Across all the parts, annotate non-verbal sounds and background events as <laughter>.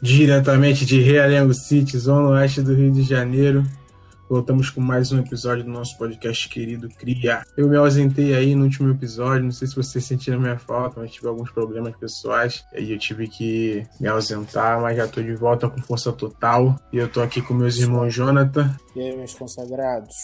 diretamente de Realengo City, zona oeste do Rio de Janeiro. Voltamos com mais um episódio do nosso podcast querido Cria. Eu me ausentei aí no último episódio, não sei se vocês sentiram minha falta, mas tive alguns problemas pessoais. E aí eu tive que me ausentar, mas já tô de volta com força total. E eu tô aqui com meus irmãos Jonathan. E aí, meus consagrados?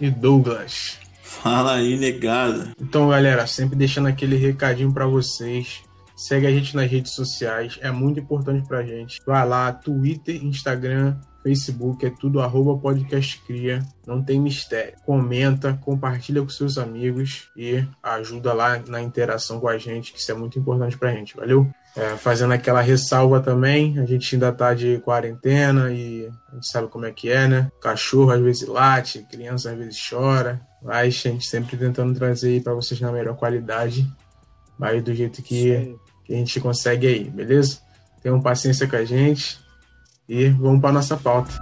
E Douglas. Fala aí, negado. Então, galera, sempre deixando aquele recadinho para vocês. Segue a gente nas redes sociais, é muito importante pra gente. Vai lá, Twitter, Instagram, Facebook, é tudo arroba podcast cria, não tem mistério. Comenta, compartilha com seus amigos e ajuda lá na interação com a gente, que isso é muito importante pra gente, valeu? É, fazendo aquela ressalva também, a gente ainda tá de quarentena e a gente sabe como é que é, né? Cachorro às vezes late, criança às vezes chora, mas a gente sempre tentando trazer pra vocês na melhor qualidade, mas do jeito que que a gente consegue aí, beleza? Tenham paciência com a gente e vamos para nossa pauta.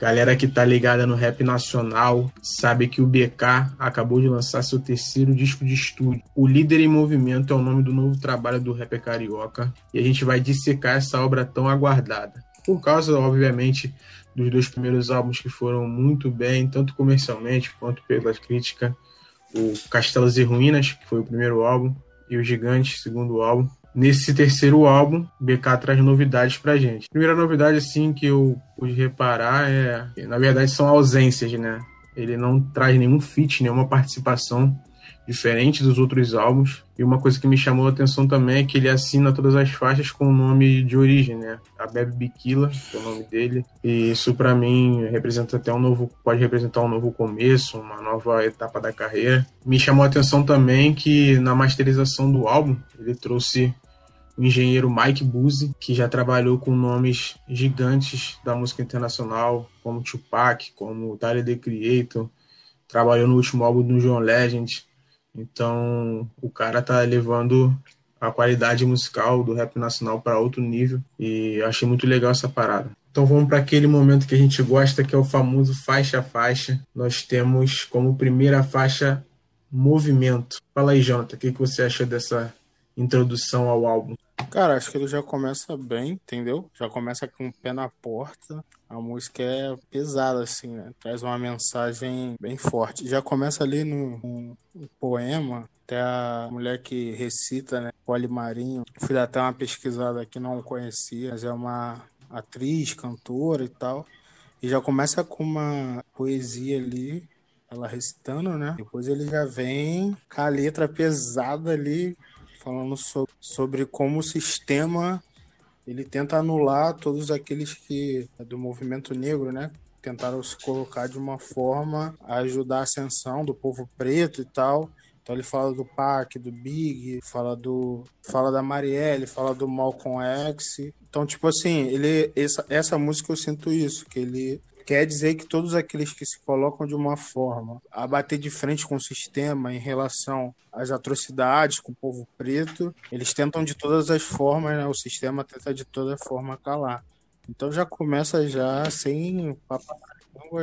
Galera que tá ligada no rap nacional sabe que o BK acabou de lançar seu terceiro disco de estúdio. O Líder em Movimento é o nome do novo trabalho do rap carioca e a gente vai dissecar essa obra tão aguardada. Por causa, obviamente, dos dois primeiros álbuns que foram muito bem, tanto comercialmente quanto pela crítica o Castelos e Ruínas, que foi o primeiro álbum, e o Gigante, segundo álbum. Nesse terceiro álbum, BK traz novidades pra gente. Primeira novidade, assim, que eu pude reparar é, na verdade, são ausências, né? Ele não traz nenhum feat, nenhuma participação diferente dos outros álbuns. E uma coisa que me chamou a atenção também é que ele assina todas as faixas com o nome de origem, né? A Bebe Biquila, que é o nome dele. E isso para mim representa até um novo, pode representar um novo começo, uma nova etapa da carreira. Me chamou a atenção também que na masterização do álbum ele trouxe o engenheiro Mike Buzzi, que já trabalhou com nomes gigantes da música internacional, como Tupac, como Tyler The Creator, trabalhou no último álbum do John Legend, então, o cara tá levando a qualidade musical do rap nacional para outro nível e achei muito legal essa parada. Então vamos para aquele momento que a gente gosta, que é o famoso faixa a faixa. Nós temos como primeira faixa Movimento. Fala aí, Jonathan, o que, que você achou dessa introdução ao álbum? Cara, acho que ele já começa bem, entendeu? Já começa com o pé na porta. A música é pesada, assim, né? Traz uma mensagem bem forte. Já começa ali no, poema, até a mulher que recita, né? Poli Marinho. Fui dar até uma pesquisada que não conhecia, mas é uma atriz, cantora e tal. E já começa com uma poesia ali, ela recitando, né? Depois ele já vem com a letra pesada ali, falando sobre, sobre como o sistema ele tenta anular todos aqueles que do movimento negro, né? Tentaram se colocar de uma forma a ajudar a ascensão do povo preto e tal. Então ele fala do Pac, do Big, fala do fala da Marielle, fala do Malcolm X. Então tipo assim, ele essa, essa música eu sinto isso, que ele quer dizer que todos aqueles que se colocam de uma forma a bater de frente com o sistema em relação às atrocidades com o povo preto, eles tentam de todas as formas, né? o sistema tenta de toda forma calar. Então já começa já sem papo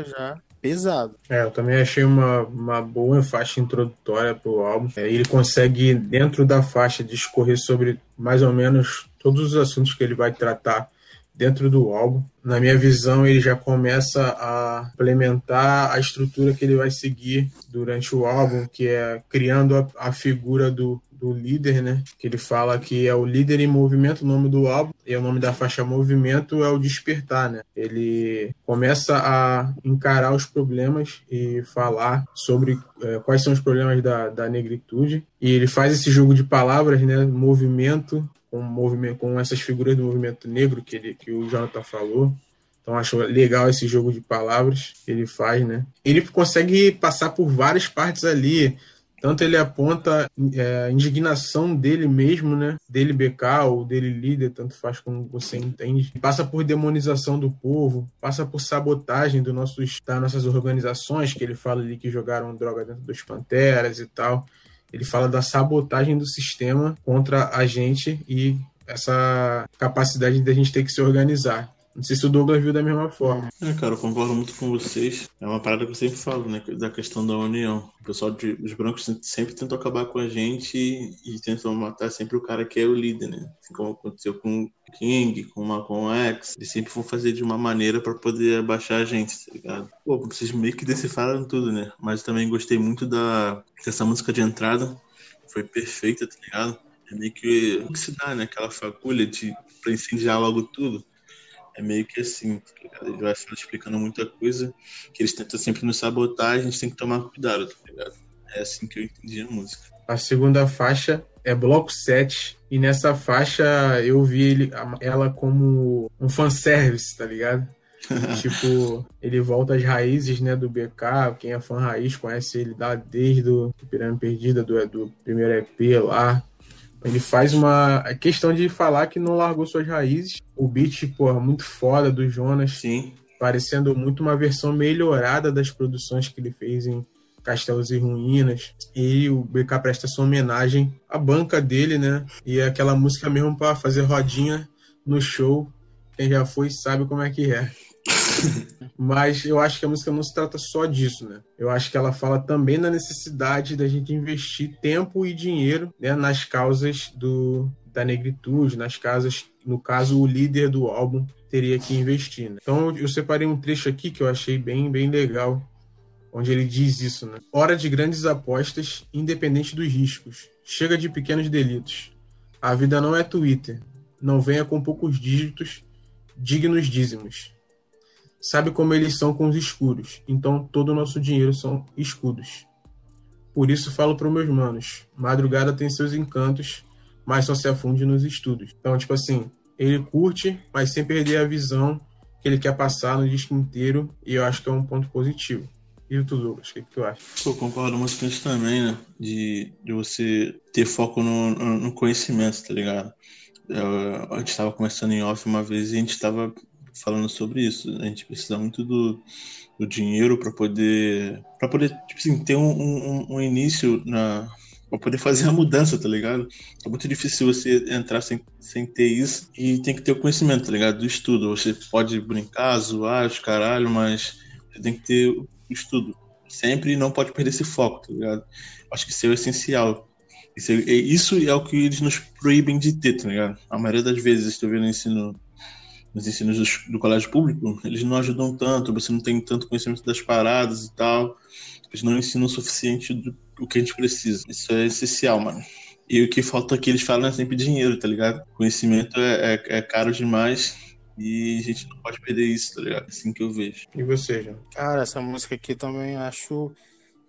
já pesado. É, eu também achei uma, uma boa faixa introdutória para o álbum. É, ele consegue, dentro da faixa, discorrer sobre mais ou menos todos os assuntos que ele vai tratar dentro do álbum. Na minha visão, ele já começa a implementar a estrutura que ele vai seguir durante o álbum, que é criando a, a figura do, do líder, né? Que ele fala que é o líder em movimento, o nome do álbum, e o nome da faixa movimento é o despertar, né? Ele começa a encarar os problemas e falar sobre é, quais são os problemas da, da negritude. E ele faz esse jogo de palavras, né? Movimento, com, movimento, com essas figuras do movimento negro que, ele, que o Jonathan falou. Então acho legal esse jogo de palavras que ele faz, né? Ele consegue passar por várias partes ali. Tanto ele aponta é, a indignação dele mesmo, né? Dele BK ou dele líder, tanto faz como você entende. Passa por demonização do povo, passa por sabotagem do nossos, das nossas organizações, que ele fala ali que jogaram droga dentro dos Panteras e tal. Ele fala da sabotagem do sistema contra a gente e essa capacidade da gente ter que se organizar. Não sei se o Douglas viu da mesma forma. É, cara, eu concordo muito com vocês. É uma parada que eu sempre falo, né? Da questão da união. O pessoal os brancos sempre tentam acabar com a gente e, e tentam matar sempre o cara que é o líder, né? Assim como aconteceu com o King, com o Malcolm X. Eles sempre vão fazer de uma maneira para poder abaixar a gente, tá ligado? Pô, vocês meio que decifraram tudo, né? Mas também gostei muito da, dessa música de entrada. Foi perfeita, tá ligado? É meio que o que se dá, né? Aquela fagulha de, pra incendiar logo tudo. É meio que assim, tá ligado? Ele vai explicando muita coisa, que eles tentam sempre nos sabotar, a gente tem que tomar cuidado, tá ligado? É assim que eu entendi a música. A segunda faixa é bloco 7, e nessa faixa eu vi ele, ela como um fanservice, tá ligado? <laughs> tipo, ele volta às raízes, né, do BK. Quem é fã raiz conhece ele lá desde o Pirâmide Perdida, do, do primeiro EP lá. Ele faz uma questão de falar que não largou suas raízes. O beat, porra, muito foda do Jonas. Sim. Parecendo muito uma versão melhorada das produções que ele fez em Castelos e Ruínas. E o BK presta sua homenagem à banca dele, né? E é aquela música mesmo para fazer rodinha no show. Quem já foi sabe como é que é. Mas eu acho que a música não se trata só disso, né? Eu acho que ela fala também da necessidade da gente investir tempo e dinheiro né, nas causas do, da negritude, nas casas, no caso, o líder do álbum teria que investir. Né? Então eu separei um trecho aqui que eu achei bem, bem legal, onde ele diz isso, né? Hora de grandes apostas, independente dos riscos. Chega de pequenos delitos. A vida não é Twitter. Não venha com poucos dígitos, dignos dízimos sabe como eles são com os escuros, então todo o nosso dinheiro são escudos. Por isso falo para meus manos, madrugada tem seus encantos, mas só se afunde nos estudos. Então, tipo assim, ele curte, mas sem perder a visão que ele quer passar no disco inteiro, e eu acho que é um ponto positivo. E tu, Douglas, o que, que, tu acha? Eu concordo isso também, né? De, de você ter foco no, no conhecimento, tá ligado? Eu, a gente estava conversando em off uma vez e a gente estava falando sobre isso. A gente precisa muito do, do dinheiro para poder para poder tipo assim, ter um, um, um início na para poder fazer a mudança, tá ligado? É muito difícil você entrar sem, sem ter isso e tem que ter o conhecimento, tá ligado? Do estudo. Você pode brincar, zoar, os caralho, mas você tem que ter o estudo. Sempre não pode perder esse foco, tá ligado? Acho que isso é o essencial. Isso é, isso é o que eles nos proíbem de ter, tá ligado? A maioria das vezes, estou vendo ensino nos ensinos do, do, colégio público, eles não ajudam tanto, você não tem tanto conhecimento das paradas e tal. Eles não ensinam o suficiente do, do que a gente precisa. Isso é essencial, mano. E o que falta aqui, eles falam é sempre dinheiro, tá ligado? Conhecimento é, é, é caro demais e a gente não pode perder isso, tá ligado? É assim que eu vejo. E você, João? Cara, essa música aqui também acho.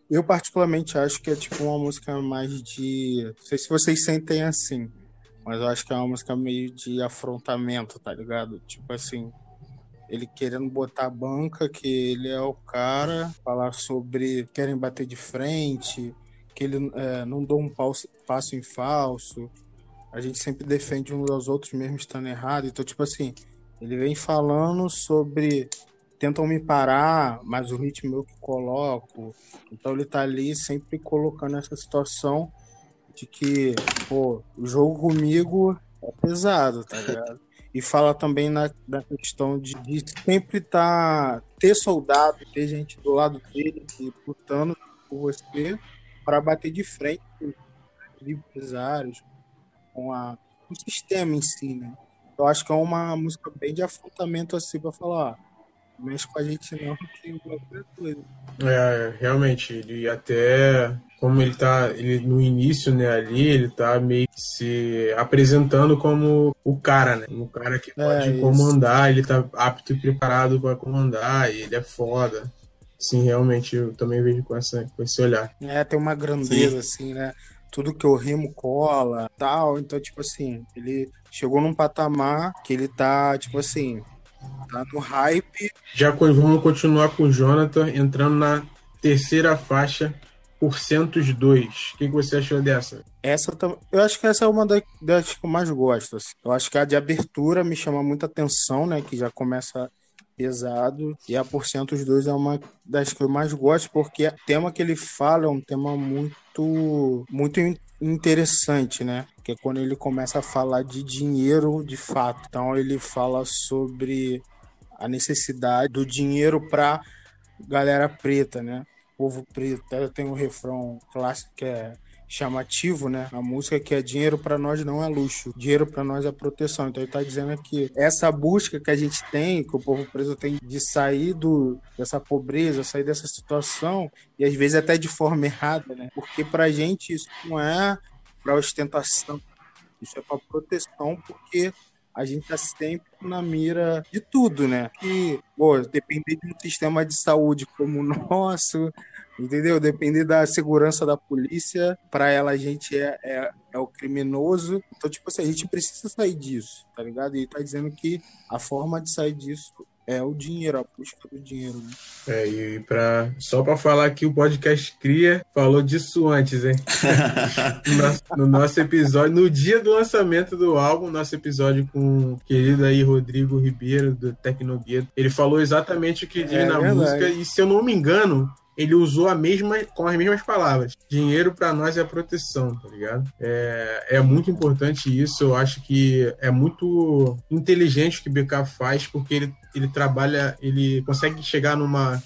Eu, particularmente, acho que é tipo uma música mais de. Não sei se vocês sentem assim mas eu acho que é uma música meio de afrontamento, tá ligado? Tipo assim, ele querendo botar a banca, que ele é o cara, falar sobre querem bater de frente, que ele é, não dá um passo, passo em falso, a gente sempre defende uns aos outros mesmo estando errado. Então, tipo assim, ele vem falando sobre tentam me parar, mas o ritmo eu que coloco. Então ele tá ali sempre colocando essa situação de que, pô, o jogo comigo é pesado, tá ligado? E fala também na, na questão de, de sempre tá, ter soldado, ter gente do lado dele lutando por você para bater de frente com os empresários, com a, o sistema em si, né? Eu acho que é uma música bem de afrontamento assim para falar, mexe com a gente não, que é coisa. É, realmente, ele até como ele tá ele, no início, né, ali, ele tá meio que se apresentando como o cara, né? O cara que pode é, comandar, ele tá apto e preparado para comandar, e ele é foda. Sim, realmente, eu também vejo com, essa, com esse olhar. É, tem uma grandeza, Sim. assim, né? Tudo que eu rimo cola, tal. Então, tipo assim, ele chegou num patamar que ele tá, tipo assim, tá no hype. Já vamos continuar com o Jonathan, entrando na terceira faixa, Porcentos 2. O que, você achou dessa? Essa eu acho que essa é uma das, que eu mais gosto. Assim. Eu acho que a de abertura me chama muita atenção, né? Que já começa pesado. E a Porcentos 2 é uma das que eu mais gosto, porque o tema que ele fala é um tema muito, muito interessante, né? Que é quando ele começa a falar de dinheiro de fato. Então ele fala sobre a necessidade do dinheiro para galera preta, né? Povo preto. Tem um refrão clássico que é chamativo, né? A música que é dinheiro para nós não é luxo, dinheiro para nós é proteção. Então ele tá dizendo que essa busca que a gente tem, que o povo preso tem de sair do, dessa pobreza, sair dessa situação, e às vezes até de forma errada, né? Porque pra gente isso não é para ostentação, isso é para proteção, porque a gente está sempre na mira de tudo, né? Que, pô, depender de um sistema de saúde como o nosso, entendeu? Depender da segurança da polícia, para ela a gente é, é, é, o criminoso. Então, tipo assim, a gente precisa sair disso, tá ligado? E tá dizendo que a forma de sair disso é o dinheiro, a busca do dinheiro. Né? É, e pra, só para falar que o podcast Cria falou disso antes, hein? <laughs> no, nosso, no, nosso, episódio, no dia do lançamento do álbum, nosso episódio com o querido aí Rodrigo Ribeiro, do Tecnogueto, ele falou exatamente o que diz é, na verdade. música, e se eu não me engano, ele usou a mesma, com as mesmas palavras. Dinheiro para nós é proteção, tá ligado? É, é muito importante isso. Eu acho que é muito inteligente o que o BK faz, porque ele, ele trabalha, ele consegue chegar numa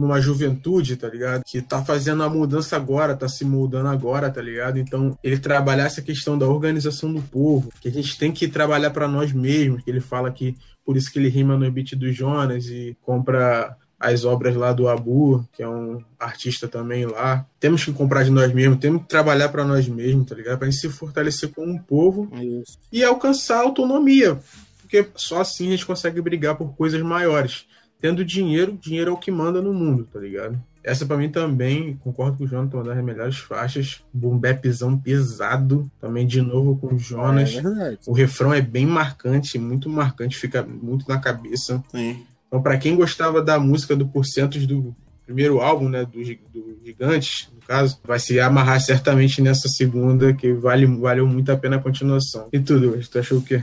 numa juventude, tá ligado? Que tá fazendo a mudança agora, tá se mudando agora, tá ligado? Então, ele trabalhar essa questão da organização do povo, que a gente tem que trabalhar para nós mesmos, que ele fala que por isso que ele rima no beat do Jonas e compra as obras lá do Abu, que é um artista também lá. Temos que comprar de nós mesmos, temos que trabalhar para nós mesmos, tá ligado? Pra gente se fortalecer como um povo Isso. e alcançar a autonomia. Porque só assim a gente consegue brigar por coisas maiores. Tendo dinheiro, dinheiro é o que manda no mundo, tá ligado? Essa para mim também, concordo com o Jonathan, uma das melhores faixas. Bombepzão pesado, também de novo com o Jonas. É, o refrão é bem marcante, muito marcante, fica muito na cabeça. Sim. Então, para quem gostava da música do Porcentos do primeiro álbum, né, do, do Gigantes, no caso, vai se amarrar certamente nessa segunda, que vale, valeu muito a pena a continuação. E tudo, tu achou o quê?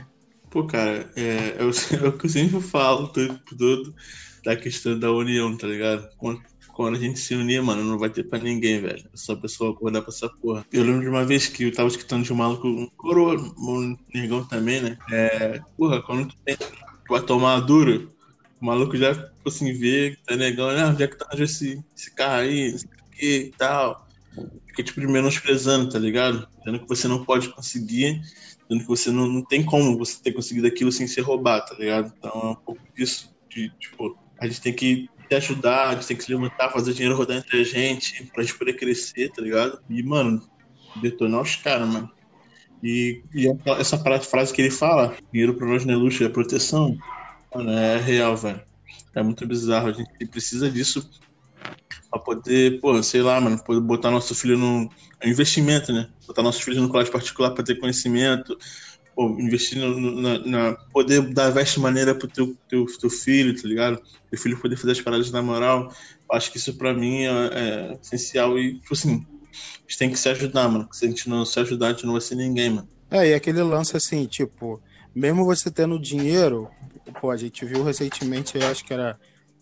Pô, cara, é, é, o, <laughs> é o que eu sempre falo o tempo todo da questão da união, tá ligado? Quando, quando a gente se unir, mano, não vai ter pra ninguém, velho. É só a pessoa acordar pra essa porra. Eu lembro de uma vez que eu tava escutando de um maluco, um coroa, um negão também, né? É, porra, quando tu tem tua tomar dura, o maluco já, tipo assim, vê, tá negão, ah, onde é que tá esse, esse carro aí, não sei o que e tal. Fica, tipo, menosprezando, tá ligado? Dizendo que você não pode conseguir, dizendo que você não, não tem como você ter conseguido aquilo sem ser roubado, tá ligado? Então é um pouco disso, de, tipo, a gente tem que se ajudar, a gente tem que se levantar, fazer dinheiro rodar entre a gente, pra gente poder crescer, tá ligado? E, mano, detonar os caras, mano. E, e essa frase que ele fala, dinheiro pra nós não é luxo, é proteção Mano, é real, velho. É muito bizarro. A gente precisa disso pra poder, pô, sei lá, mano, poder botar nosso filho no. É um investimento, né? Botar nossos filhos no colégio particular pra ter conhecimento. Pô, investir no, na, na, poder dar veste maneira pro teu, teu, teu filho, tá ligado? Teu filho poder fazer as paradas na moral. Acho que isso pra mim é, é essencial. E, tipo assim, a gente tem que se ajudar, mano. Se a gente não se ajudar, a gente não vai ser ninguém, mano. É, e aquele lance assim, tipo, mesmo você tendo dinheiro, pô, a gente viu recentemente, eu acho que era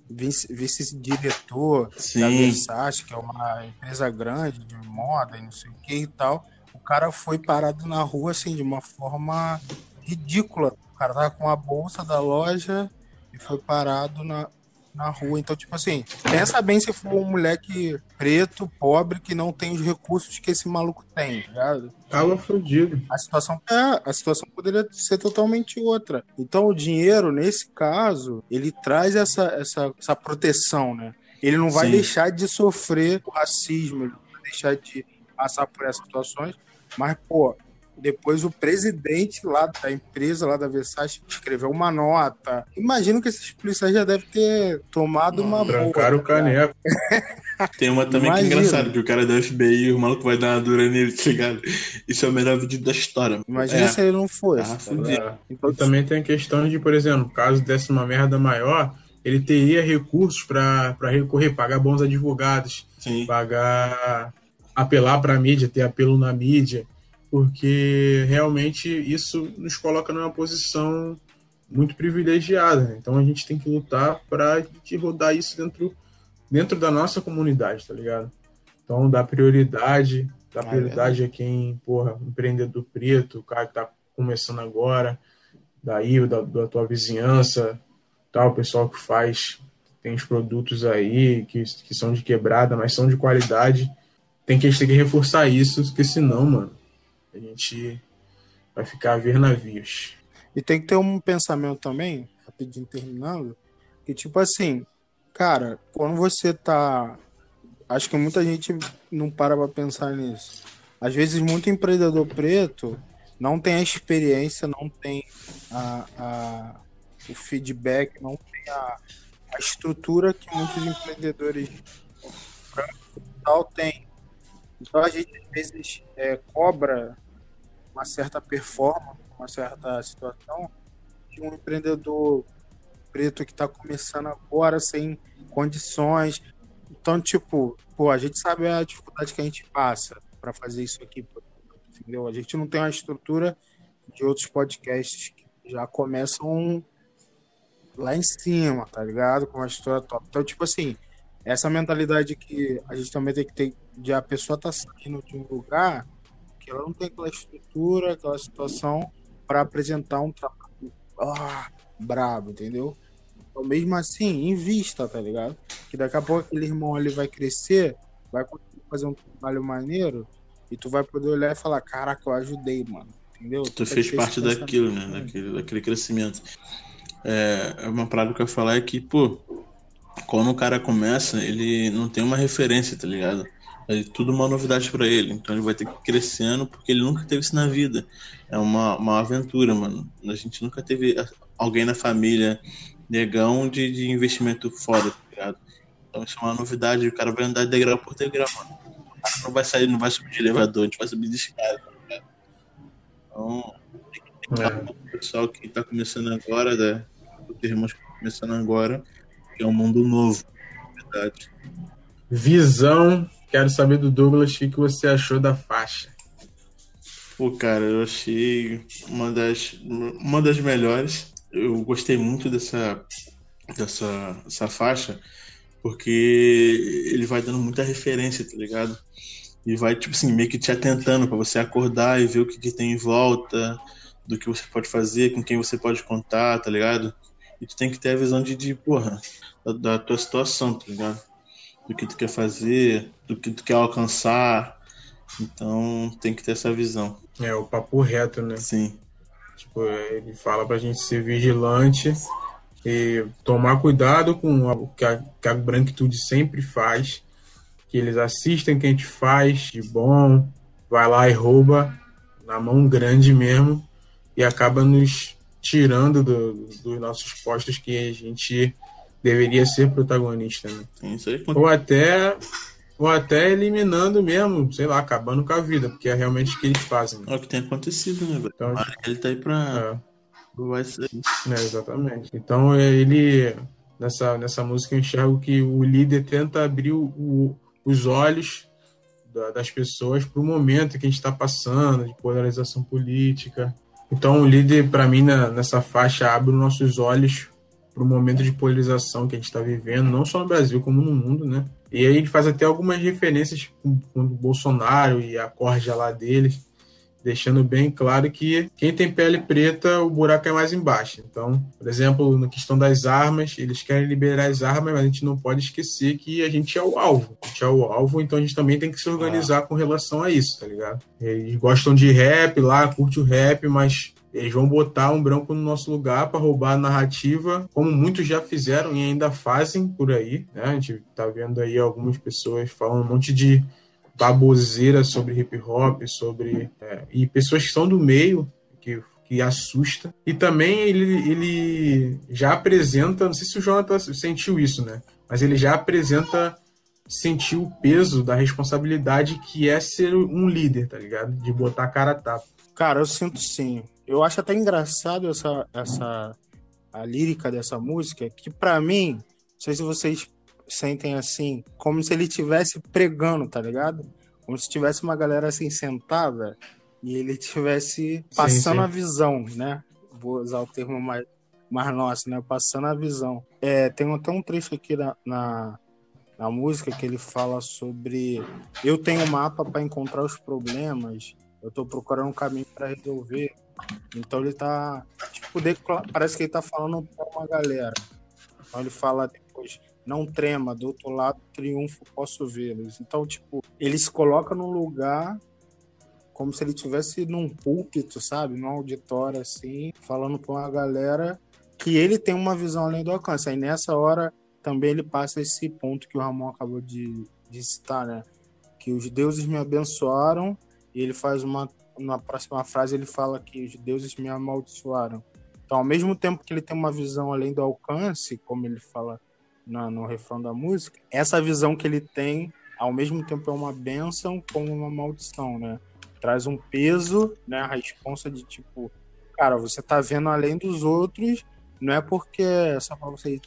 vice-diretor vice da Versace, que é uma empresa grande de moda e não sei o que e tal. O cara foi parado na rua, assim, de uma forma ridícula. O cara tava com a bolsa da loja e foi parado na, na rua. Então, tipo assim, pensa bem se for um moleque preto, pobre, que não tem os recursos que esse maluco tem, tá ligado? Tava fudido. A situação, é, a situação poderia ser totalmente outra. Então, o dinheiro, nesse caso, ele traz essa, essa, essa proteção, né? Ele não vai Sim. deixar de sofrer o racismo, ele não vai deixar de passar por essas situações, mas, pô, depois o presidente lá da empresa, lá da Versace, escreveu uma nota. Imagino que esses policiais já devem ter tomado uma boa. Trancaram o tá caneco. <laughs> Tem uma também Imagina. que é engraçada, que o cara da FBI, o maluco vai dar uma dura nele, tá ligado? Isso é o melhor vídeo da história. Imagina é. se ele não fosse. Ah, tá é. Então, e também tem a questão de, por exemplo, caso desse uma merda maior, ele teria recursos para recorrer, pagar bons advogados, Sim. pagar apelar para a mídia, ter apelo na mídia porque realmente isso nos coloca numa posição muito privilegiada. Né? Então a gente tem que lutar para rodar isso dentro, dentro da nossa comunidade, tá ligado? Então dá prioridade, dá ah, prioridade é. a quem, porra, empreendedor preto, o cara que tá começando agora, daí, da, da tua vizinhança, tal, o pessoal que faz, tem os produtos aí que, que são de quebrada, mas são de qualidade. Tem que, a gente tem que reforçar isso, porque senão, mano, a gente vai ficar a ver navios. E tem que ter um pensamento também, rapidinho terminando, que tipo assim, cara, quando você tá. Acho que muita gente não para pra pensar nisso. Às vezes, muito empreendedor preto não tem a experiência, não tem a, a o feedback, não tem a, a estrutura que muitos empreendedores tal têm. Então a gente às vezes é, cobra uma certa performance, uma certa situação de um empreendedor preto que está começando agora sem condições. Então, tipo, pô, a gente sabe a dificuldade que a gente passa para fazer isso aqui, entendeu? A gente não tem uma estrutura de outros podcasts que já começam lá em cima, tá ligado? Com uma história top. Então, tipo assim, essa mentalidade que a gente também tem que ter de a pessoa tá saindo de um lugar que ela não tem aquela estrutura, aquela situação para apresentar um trabalho ah, brabo, entendeu? Então, mesmo assim, invista, tá ligado? Que daqui a pouco aquele irmão ali vai crescer, vai conseguir fazer um trabalho maneiro e tu vai poder olhar e falar: Caraca, eu ajudei, mano. Entendeu? Tu, tu fez parte daquilo, né? Daquele, daquele crescimento. É, é, uma parada que eu ia falar é que, pô, quando o cara começa, ele não tem uma referência, tá ligado? É tudo uma novidade para ele. Então ele vai ter que ir crescendo porque ele nunca teve isso na vida. É uma, uma aventura, mano. A gente nunca teve alguém na família negão de, de investimento foda, tá ligado? Então isso é uma novidade. O cara vai andar degrau por degrau, mano. O cara não vai sair, não vai subir de elevador, a gente vai subir de escada, tá ligado? Então, tem que é. o pessoal que tá começando agora, né? Os irmãos que estão começando agora, que é um mundo novo, verdade. Visão Quero saber do Douglas o que você achou da faixa. Pô, cara, eu achei uma das, uma das melhores. Eu gostei muito dessa, dessa, dessa faixa, porque ele vai dando muita referência, tá ligado? E vai, tipo assim, meio que te atentando para você acordar e ver o que, que tem em volta, do que você pode fazer, com quem você pode contar, tá ligado? E tu tem que ter a visão de, de porra, da, da tua situação, tá ligado? Do que tu quer fazer, do que tu quer alcançar. Então tem que ter essa visão. É, o papo reto, né? Sim. Tipo, ele fala pra gente ser vigilante e tomar cuidado com o que a, que a branquitude sempre faz, que eles assistem o que a gente faz de bom, vai lá e rouba na mão grande mesmo e acaba nos tirando do, dos nossos postos que a gente deveria ser protagonista, né? Aí. Ou até ou até eliminando mesmo, sei lá, acabando com a vida, porque é realmente o que eles fazem. Né? É o que tem acontecido, né, velho? Então, ele tá aí pra. É. Vai ser. É, exatamente. Então ele. Nessa, nessa música eu enxergo que o líder tenta abrir o, o, os olhos da, das pessoas para o momento que a gente está passando, de polarização política. Então o líder, para mim, na, nessa faixa, abre os nossos olhos para o momento de polarização que a gente está vivendo, não só no Brasil, como no mundo, né? E aí ele faz até algumas referências com, com o Bolsonaro e a corja lá deles, deixando bem claro que quem tem pele preta, o buraco é mais embaixo. Então, por exemplo, na questão das armas, eles querem liberar as armas, mas a gente não pode esquecer que a gente é o alvo. A gente é o alvo, então a gente também tem que se organizar ah. com relação a isso, tá ligado? Eles gostam de rap lá, curte o rap, mas eles vão botar um branco no nosso lugar para roubar a narrativa, como muitos já fizeram e ainda fazem por aí. Né? A gente tá vendo aí algumas pessoas falando um monte de baboseira sobre hip hop, sobre. É, e pessoas que são do meio, que, que assusta. E também ele, ele já apresenta, não sei se o Jonathan sentiu isso, né? Mas ele já apresenta sentir o peso da responsabilidade que é ser um líder, tá ligado? De botar a cara a tapa. Cara, eu sinto sim. Eu acho até engraçado essa, essa a lírica dessa música, que para mim, não sei se vocês sentem assim, como se ele estivesse pregando, tá ligado? Como se tivesse uma galera assim sentada e ele estivesse passando sim, sim. a visão, né? Vou usar o termo mais, mais nosso, né? Passando a visão. É, tem até um trecho aqui na, na, na música que ele fala sobre eu tenho um mapa para encontrar os problemas, eu estou procurando um caminho para resolver. Então ele tá. Tipo, parece que ele tá falando pra uma galera. Então ele fala depois, não trema, do outro lado triunfo posso vê-los. Então, tipo, ele se coloca num lugar como se ele tivesse num púlpito, sabe? Num auditório assim, falando para uma galera que ele tem uma visão além do alcance. Aí nessa hora também ele passa esse ponto que o Ramon acabou de, de citar, né? Que os deuses me abençoaram e ele faz uma na próxima frase ele fala que os deuses me amaldiçoaram. Então, ao mesmo tempo que ele tem uma visão além do alcance, como ele fala no, no refrão da música, essa visão que ele tem, ao mesmo tempo é uma bênção como uma maldição, né? Traz um peso, né? A responsa de tipo, cara, você tá vendo além dos outros, não é porque é só pra você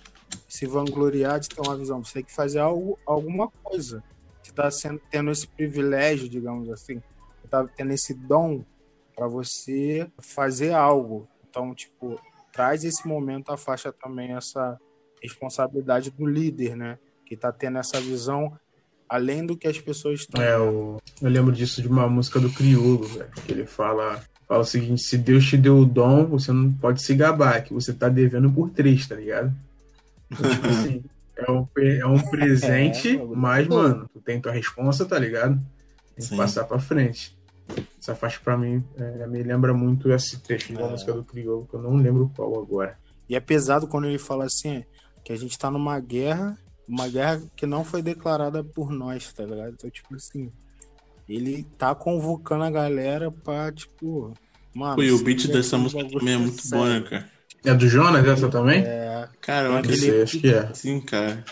se vangloriar de ter uma visão, você tem que fazer algo, alguma coisa. Você tá sendo, tendo esse privilégio, digamos assim, tá tendo esse dom para você fazer algo. Então, tipo, traz esse momento a faixa também essa responsabilidade do líder, né? Que tá tendo essa visão além do que as pessoas estão. É, eu, eu lembro disso de uma música do Criolo, velho, que ele fala, fala o seguinte: se Deus te deu o dom, você não pode se gabar, que você tá devendo por três, tá ligado? Então, tipo <laughs> assim, é um, é um presente, é, mas, mano, tu tem tua responsa, tá ligado? Tem que Sim. passar pra frente. Essa faixa pra mim é, me lembra muito esse trecho da é. música do Criolo, que eu não lembro qual agora. E é pesado quando ele fala assim, que a gente tá numa guerra uma guerra que não foi declarada por nós, tá ligado? Então, tipo assim, ele tá convocando a galera pra, tipo. Mano, e o beat dessa música também é muito bom, né, cara? É do Jonas essa também? É. Cara, eu acho, sei, acho que é. Sim, cara.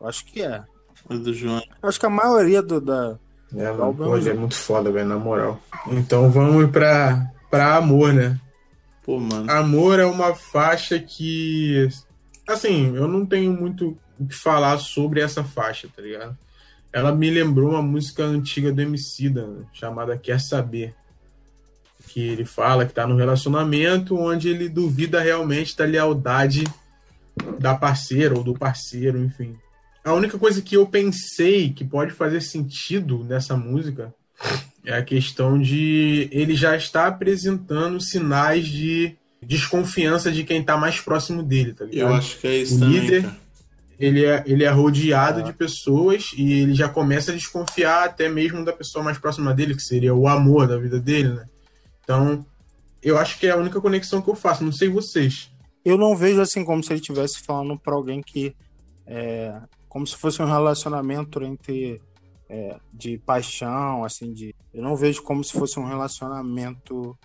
Eu acho que é. É do Jonas. Acho que a maioria do, da. É, mano, pô, é muito foda, velho, na moral. Então vamos pra, pra Amor, né? Pô, mano. Amor é uma faixa que. Assim, eu não tenho muito o que falar sobre essa faixa, tá ligado? Ela me lembrou uma música antiga do Emicida, né, chamada Quer Saber. Que ele fala que tá no relacionamento onde ele duvida realmente da lealdade da parceira ou do parceiro, enfim. A única coisa que eu pensei que pode fazer sentido nessa música é a questão de ele já está apresentando sinais de desconfiança de quem está mais próximo dele, tá ligado? Eu acho que é isso o também, líder, cara ele é, ele é rodeado ah. de pessoas e ele já começa a desconfiar até mesmo da pessoa mais próxima dele, que seria o amor da vida dele, né? Então, eu acho que é a única conexão que eu faço, não sei vocês. Eu não vejo assim como se ele estivesse falando para alguém que é, como se fosse um relacionamento entre é, de paixão, assim, de eu não vejo como se fosse um relacionamento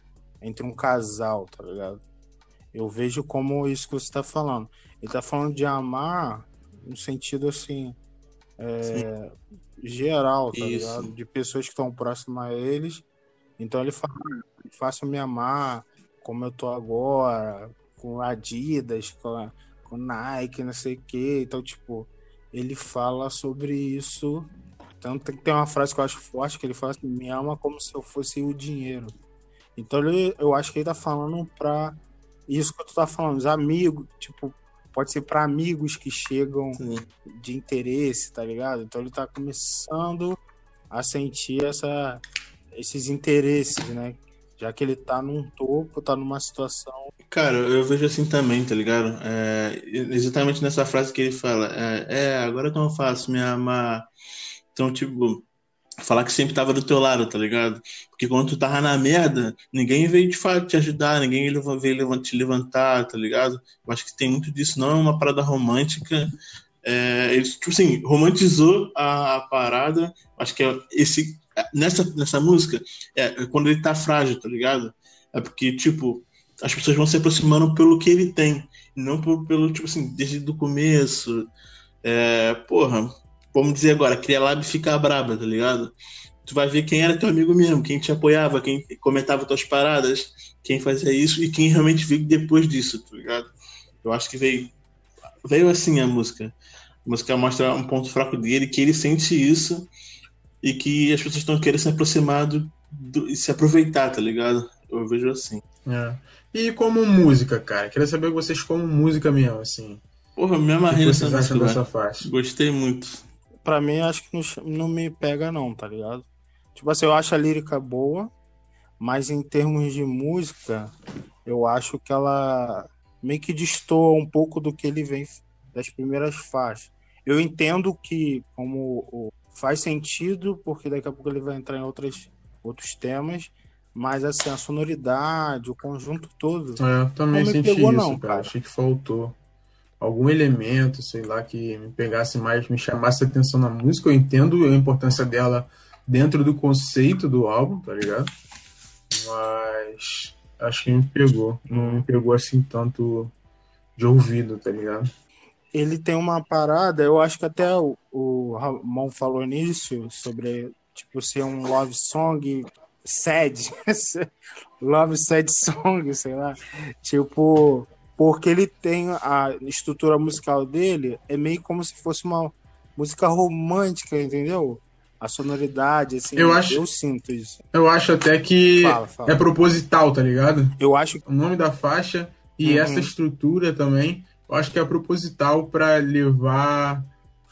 entre um casal, tá ligado? Eu vejo como isso que você está falando. Ele tá falando de amar no sentido assim é, geral, tá Isso. ligado? De pessoas que estão próximas a eles. Então ele fala, faça me amar como eu tô agora, com Adidas, com, com Nike, não sei o quê. Então, tipo, ele fala sobre isso. Tanto que tem uma frase que eu acho forte, que ele fala assim, me ama como se eu fosse o dinheiro. Então ele, eu acho que ele tá falando pra isso que tu tá falando, os amigos, tipo, pode ser para amigos que chegam Sim. de interesse, tá ligado? Então ele tá começando a sentir essa, esses interesses, né? Já que ele tá num topo, tá numa situação. Cara, eu vejo assim também, tá ligado? É, exatamente nessa frase que ele fala: é, é agora como eu faço me amar. Então, tipo, falar que sempre tava do teu lado, tá ligado? Porque quando tu tava na merda, ninguém veio de fato te ajudar, ninguém veio te levantar, tá ligado? Eu acho que tem muito disso, não é uma parada romântica. É, ele, tipo assim, romantizou a, a parada. Acho que é esse. Nessa, nessa música, é, é quando ele tá frágil, tá ligado? É porque, tipo, as pessoas vão se aproximando pelo que ele tem, não por, pelo, tipo assim, desde o começo. É, porra, vamos dizer agora, cria lab fica braba, tá ligado? Tu vai ver quem era teu amigo mesmo, quem te apoiava, quem comentava tuas paradas, quem fazia isso e quem realmente veio depois disso, tá ligado? Eu acho que veio, veio assim a música. A música mostra um ponto fraco dele, que ele sente isso e que as pessoas estão querendo se aproximar do, do, e se aproveitar, tá ligado? Eu vejo assim. É. E como música, cara? Queria saber vocês como música mesmo, assim. Porra, me amarrei nessa música. Gostei muito para mim, acho que não, não me pega, não, tá ligado? Tipo assim, eu acho a lírica boa, mas em termos de música, eu acho que ela meio que destoa um pouco do que ele vem das primeiras faixas. Eu entendo que como faz sentido, porque daqui a pouco ele vai entrar em outras, outros temas, mas assim, a sonoridade, o conjunto todo. É, eu também senti pegou, isso, não, cara. cara. Achei que faltou algum elemento, sei lá, que me pegasse mais, me chamasse a atenção na música. Eu entendo a importância dela dentro do conceito do álbum, tá ligado? Mas acho que me pegou. Não me pegou assim tanto de ouvido, tá ligado? Ele tem uma parada, eu acho que até o, o Ramon falou nisso, sobre tipo ser um love song sad, <laughs> love sad song, sei lá. Tipo, porque ele tem a estrutura musical dele é meio como se fosse uma música romântica, entendeu? A sonoridade, assim, eu, acho, eu sinto isso. Eu acho até que fala, fala. é proposital, tá ligado? Eu acho o nome da faixa e uhum. essa estrutura também, eu acho que é proposital para levar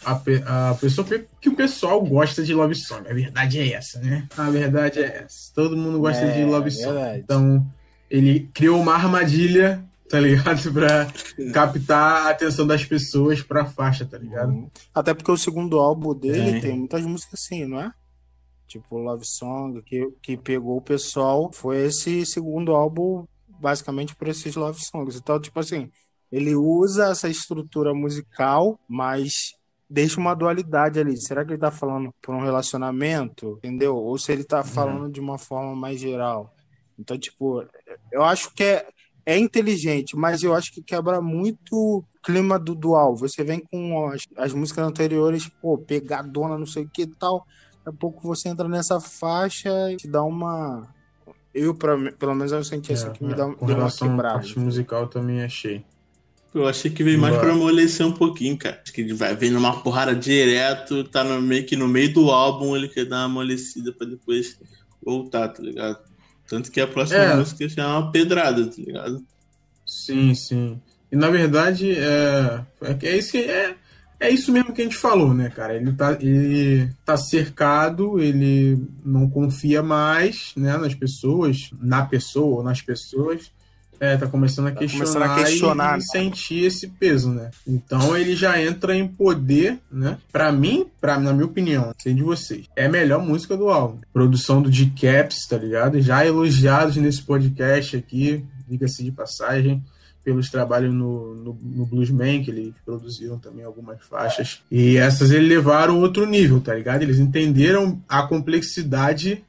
a, a pessoa que o pessoal gosta de love song. A verdade é essa, né? A verdade é essa. Todo mundo gosta é, de love song. Verdade. Então, ele criou uma armadilha, tá ligado? <laughs> pra captar a atenção das pessoas pra faixa, tá ligado? Uhum. Até porque o segundo álbum dele é. tem muitas músicas assim, não é? Tipo, Love Song, que, que pegou o pessoal. Foi esse segundo álbum, basicamente, por esses Love Songs. Então, tipo assim, ele usa essa estrutura musical, mas deixa uma dualidade ali. Será que ele tá falando por um relacionamento, entendeu? Ou se ele tá uhum. falando uhum. de uma forma mais geral. Então, tipo, eu acho que é, é inteligente, mas eu acho que quebra muito o clima do dual. Você vem com as, as músicas anteriores, pô, pegadona, não sei o que e tal. Daqui a pouco você entra nessa faixa e te dá uma. Eu, pra, pelo menos, eu senti é, assim que me dá, com deu uma quebrada. A parte musical também achei. Eu achei que veio mais pra amolecer um pouquinho, cara. Acho que ele vai vir numa porrada direto, tá no meio que no meio do álbum ele quer dar uma amolecida pra depois voltar, tá ligado? Tanto que a próxima é. música já é uma pedrada, tá ligado? Sim, sim. E na verdade, é, é, é isso que é, é isso mesmo que a gente falou, né, cara? Ele tá, ele tá cercado, ele não confia mais né, nas pessoas, na pessoa ou nas pessoas. É, tá começando a, tá questionar, começando a questionar e, e, sentir esse peso, né? Então ele já entra em poder, né? Pra mim, pra, na minha opinião, sei de vocês, é a melhor música do álbum. Produção do D-Caps, tá ligado? Já elogiados nesse podcast aqui, diga-se de passagem pelos trabalhos no, no, no, Bluesman, que eles produziram também algumas faixas. E essas eles levaram outro nível, tá ligado? Eles entenderam a complexidade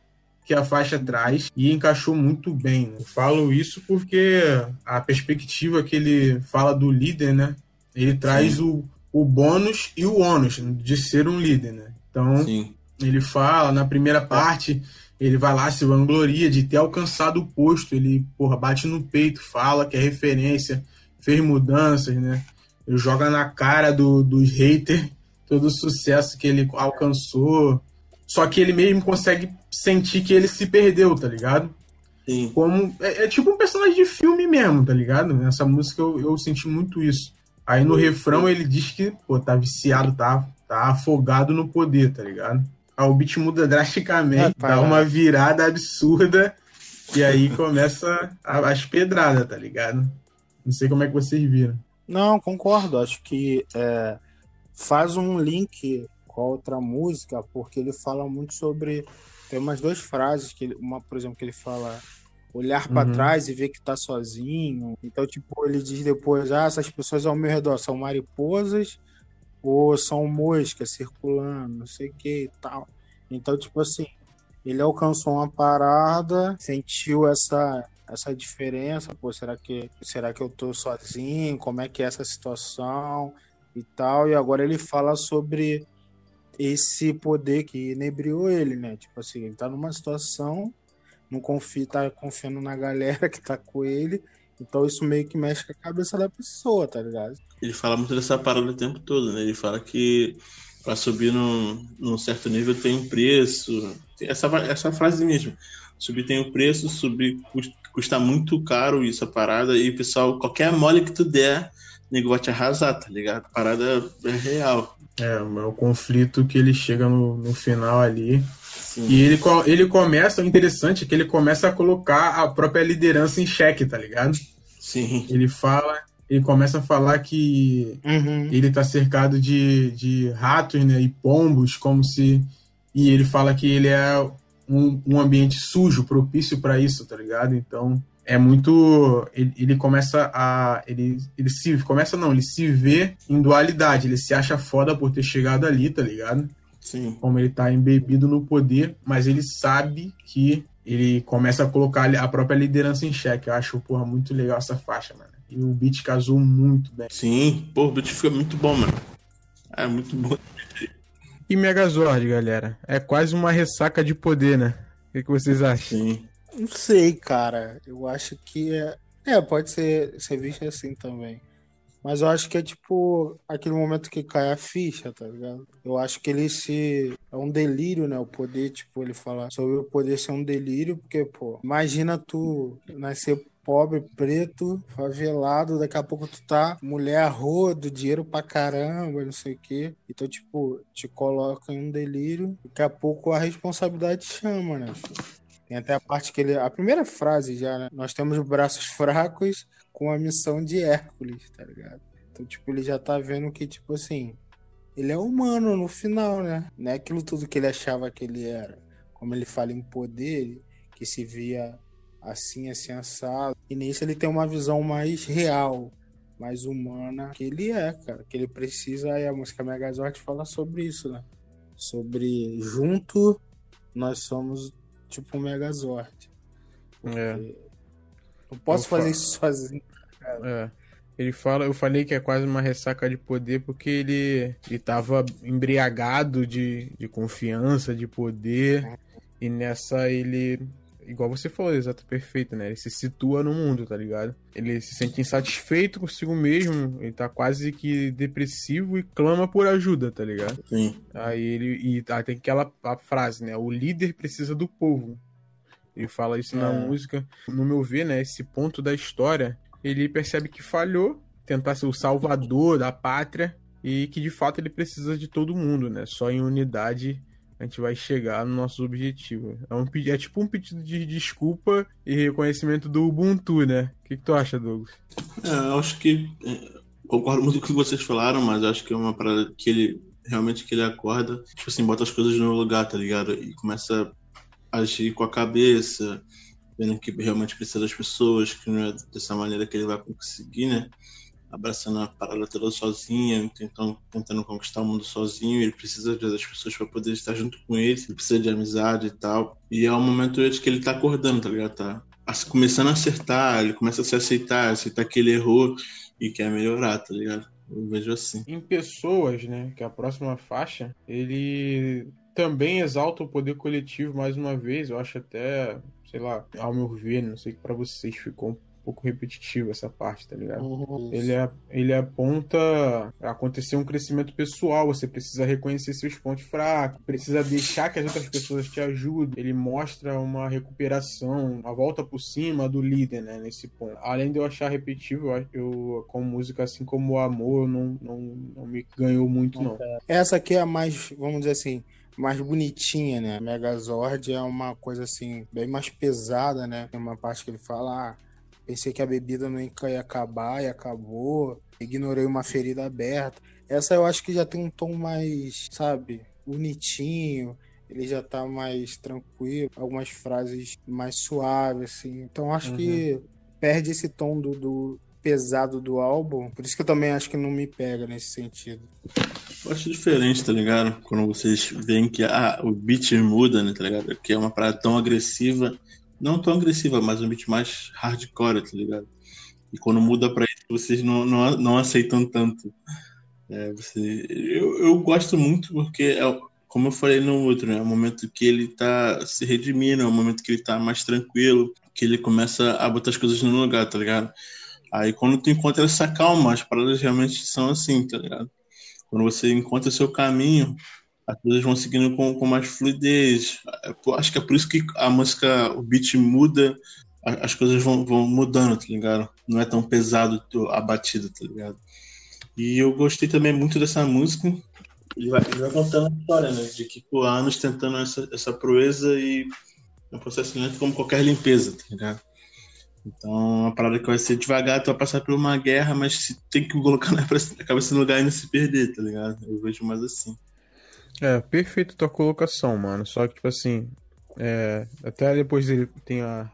que a faixa traz e encaixou muito bem. Né? Eu falo isso porque a perspectiva que ele fala do líder, né? Ele traz o, o bônus e o ônus de ser um líder, né? Então, Sim. ele fala na primeira parte, ele vai lá, se vangloria de ter alcançado o posto, ele, porra, bate no peito, fala que é referência, fez mudanças, né? Ele joga na cara do, dos haters todo o sucesso que ele alcançou. Só que ele mesmo consegue sentir que ele se perdeu, tá ligado? Sim. Como, é, é, tipo um personagem de filme mesmo, tá ligado? Nessa música eu, eu senti muito isso. Aí no refrão ele diz que, pô, tá viciado, tá, tá afogado no poder, tá ligado? Aí o beat muda drasticamente, é, dá uma virada absurda e aí <laughs> começa a, as pedradas, tá ligado? Não sei como é que vocês viram. Não, concordo. Acho que é, faz um link com a outra música, porque ele fala muito sobre tem umas duas frases que ele, uma, por exemplo, que ele fala olhar para uhum. trás e ver que tá sozinho. Então, tipo, ele diz depois, ah, essas pessoas ao meu redor são mariposas ou são moscas circulando, não sei o que e tal. Então, tipo assim, ele alcançou uma parada, sentiu essa essa diferença, pô, será que será que eu tô sozinho? Como é que é essa situação e tal? E agora ele fala sobre esse poder que inebriou ele, né? Tipo assim, ele tá numa situação, não confia, tá confiando na galera que tá com ele, então isso meio que mexe com a cabeça da pessoa, tá ligado? Ele fala muito dessa parada o tempo todo, né? Ele fala que para subir num, num, certo nível tem um preço. Essa, essa frase mesmo. Subir tem um preço, subir custa, muito caro isso, a parada. E pessoal, qualquer mole que tu der, nego vai te arrasar, tá ligado? A parada é real. É, é o conflito que ele chega no, no final ali. Sim. E ele, ele começa, o interessante é que ele começa a colocar a própria liderança em xeque, tá ligado? Sim. Ele fala, ele começa a falar que Uhum. ele tá cercado de, de ratos, né, e pombos, como se e ele fala que ele é um, um ambiente sujo, propício para isso, tá ligado? Então é muito ele, ele começa a ele, ele se começa não, ele se vê em dualidade, ele se acha foda por ter chegado ali, tá ligado? Sim. como ele tá embebido no poder, mas ele sabe que ele começa a colocar a própria liderança em xeque. Eu acho, porra, muito legal essa faixa, mano. E o beat casou muito bem. Sim. Pô, o beat fica muito bom, mano. É muito bom. E Megazord, galera? É quase uma ressaca de poder, né? O que, que vocês acham? Sim. Não sei, cara. Eu acho que é. É, pode ser, ser visto assim também. Mas eu acho que é tipo aquele momento que cai a ficha, tá ligado? Eu acho que ele se. É um delírio, né? O poder, tipo, ele fala sobre o poder ser um delírio, porque, pô, imagina tu nascer pobre, preto, favelado, daqui a pouco tu tá mulher rodo, dinheiro pra caramba, não sei o quê. Então, tipo, te coloca em um delírio, daqui a pouco a responsabilidade chama, né? Tem até a parte que ele. A primeira frase já, né? Nós temos braços <laughs> fracos com a missão de Hércules, tá ligado? Então, tipo, ele já tá vendo que, tipo assim, ele é humano no final, né? Não é aquilo tudo que ele achava que ele era. Como ele fala em poder, que se via assim, assim, assado. E nisso ele tem uma visão mais real, mais humana que ele é, cara. Que ele precisa, e a música Megazord fala sobre isso, né? Sobre junto nós somos tipo um Megazord. É, Não posso Eu fazer fa- isso <laughs> sozinho. é. Ele fala, eu falei que é quase uma ressaca de poder porque ele, ele tava embriagado de, de confiança, de poder. E nessa ele, igual você falou, exato, perfeito, né? Ele se situa no mundo, tá ligado? Ele se sente insatisfeito consigo mesmo, ele tá quase que depressivo e clama por ajuda, tá ligado? Sim. Aí ele e aí tem aquela a frase, né? O líder precisa do povo. Ele fala isso na É. música. No meu ver, né? Esse ponto da história, ele percebe que falhou, tentar ser o salvador da pátria e que de fato ele precisa de todo mundo, né? Só em unidade a gente vai chegar no nosso objetivo. É, um, é tipo um pedido de desculpa e reconhecimento do Ubuntu, né? O que, que tu acha, Douglas? É, eu acho que. é, concordo muito com o que vocês falaram, mas acho que é uma parada que ele. Realmente que ele acorda, tipo assim, bota as coisas no lugar, tá ligado? E começa a agir com a cabeça, vendo que realmente precisa das pessoas, que não é dessa maneira que ele vai conseguir, né? Abraçando a parada toda sozinha, tentando, tentando conquistar o mundo sozinho. Ele precisa das pessoas para poder estar junto com ele, ele precisa de amizade e tal. E é o momento de que ele tá acordando, tá ligado? Tá começando a acertar, ele começa a se aceitar, aceitar que ele errou e quer melhorar, tá ligado? Eu vejo assim. Em Pessoas, né, que é a próxima faixa, ele também exalta o poder coletivo mais uma vez. Eu acho até, sei lá, ao meu ver, não sei que pra vocês ficou um pouco repetitivo essa parte, tá ligado? Ele, é, ele aponta acontecer um crescimento pessoal, você precisa reconhecer seus pontos fracos, precisa deixar que as outras pessoas te ajudem. Ele mostra uma recuperação, a volta por cima do líder, né, nesse ponto. Além de eu achar repetitivo, eu, eu com música assim como o Amor, não, não, não me ganhou muito, não. Essa aqui é a mais, vamos dizer assim, mais bonitinha, né? Megazord é uma coisa assim, bem mais pesada, né? Tem uma parte que ele fala, ah, pensei que a bebida não ia acabar e acabou, ignorei uma ferida aberta. Essa eu acho que já tem um tom mais, sabe, bonitinho, ele já tá mais tranquilo, algumas frases mais suaves, assim. Então acho que perde esse tom do, do pesado do álbum, por isso que eu também acho que não me pega nesse sentido. Eu acho diferente, tá ligado? Quando vocês veem que ah, o beat muda, né, tá ligado? Que é uma parada tão agressiva. Não tão agressiva, mas um beat mais hardcore, tá ligado? E quando muda pra isso, vocês não, não, não aceitam tanto. É, você, eu, eu gosto muito porque, é, como eu falei no outro, né? É o momento que ele tá se redimindo, é o momento que ele tá mais tranquilo, que ele começa a botar as coisas no lugar, tá ligado? Aí quando tu encontra essa calma, as paradas realmente são assim, tá ligado? Quando você encontra o seu caminho, as coisas vão seguindo com, com mais fluidez. É, Acho que é por isso que a música, o beat muda, as coisas vão, vão mudando, tá ligado? Não é tão pesado a batida, tá ligado? E eu gostei também muito dessa música. Ele vai, ele vai contando a história, né? De que, há anos tentando essa, essa proeza e é um processo lento como qualquer limpeza, tá ligado? Então, é uma parada que vai ser devagar, tu vai passar por uma guerra, mas tem que colocar na <laughs> cabeça no lugar e não se perder, tá ligado? Eu vejo mais assim. É, perfeito tua colocação, mano. Só que, tipo assim, é, até depois ele tem a,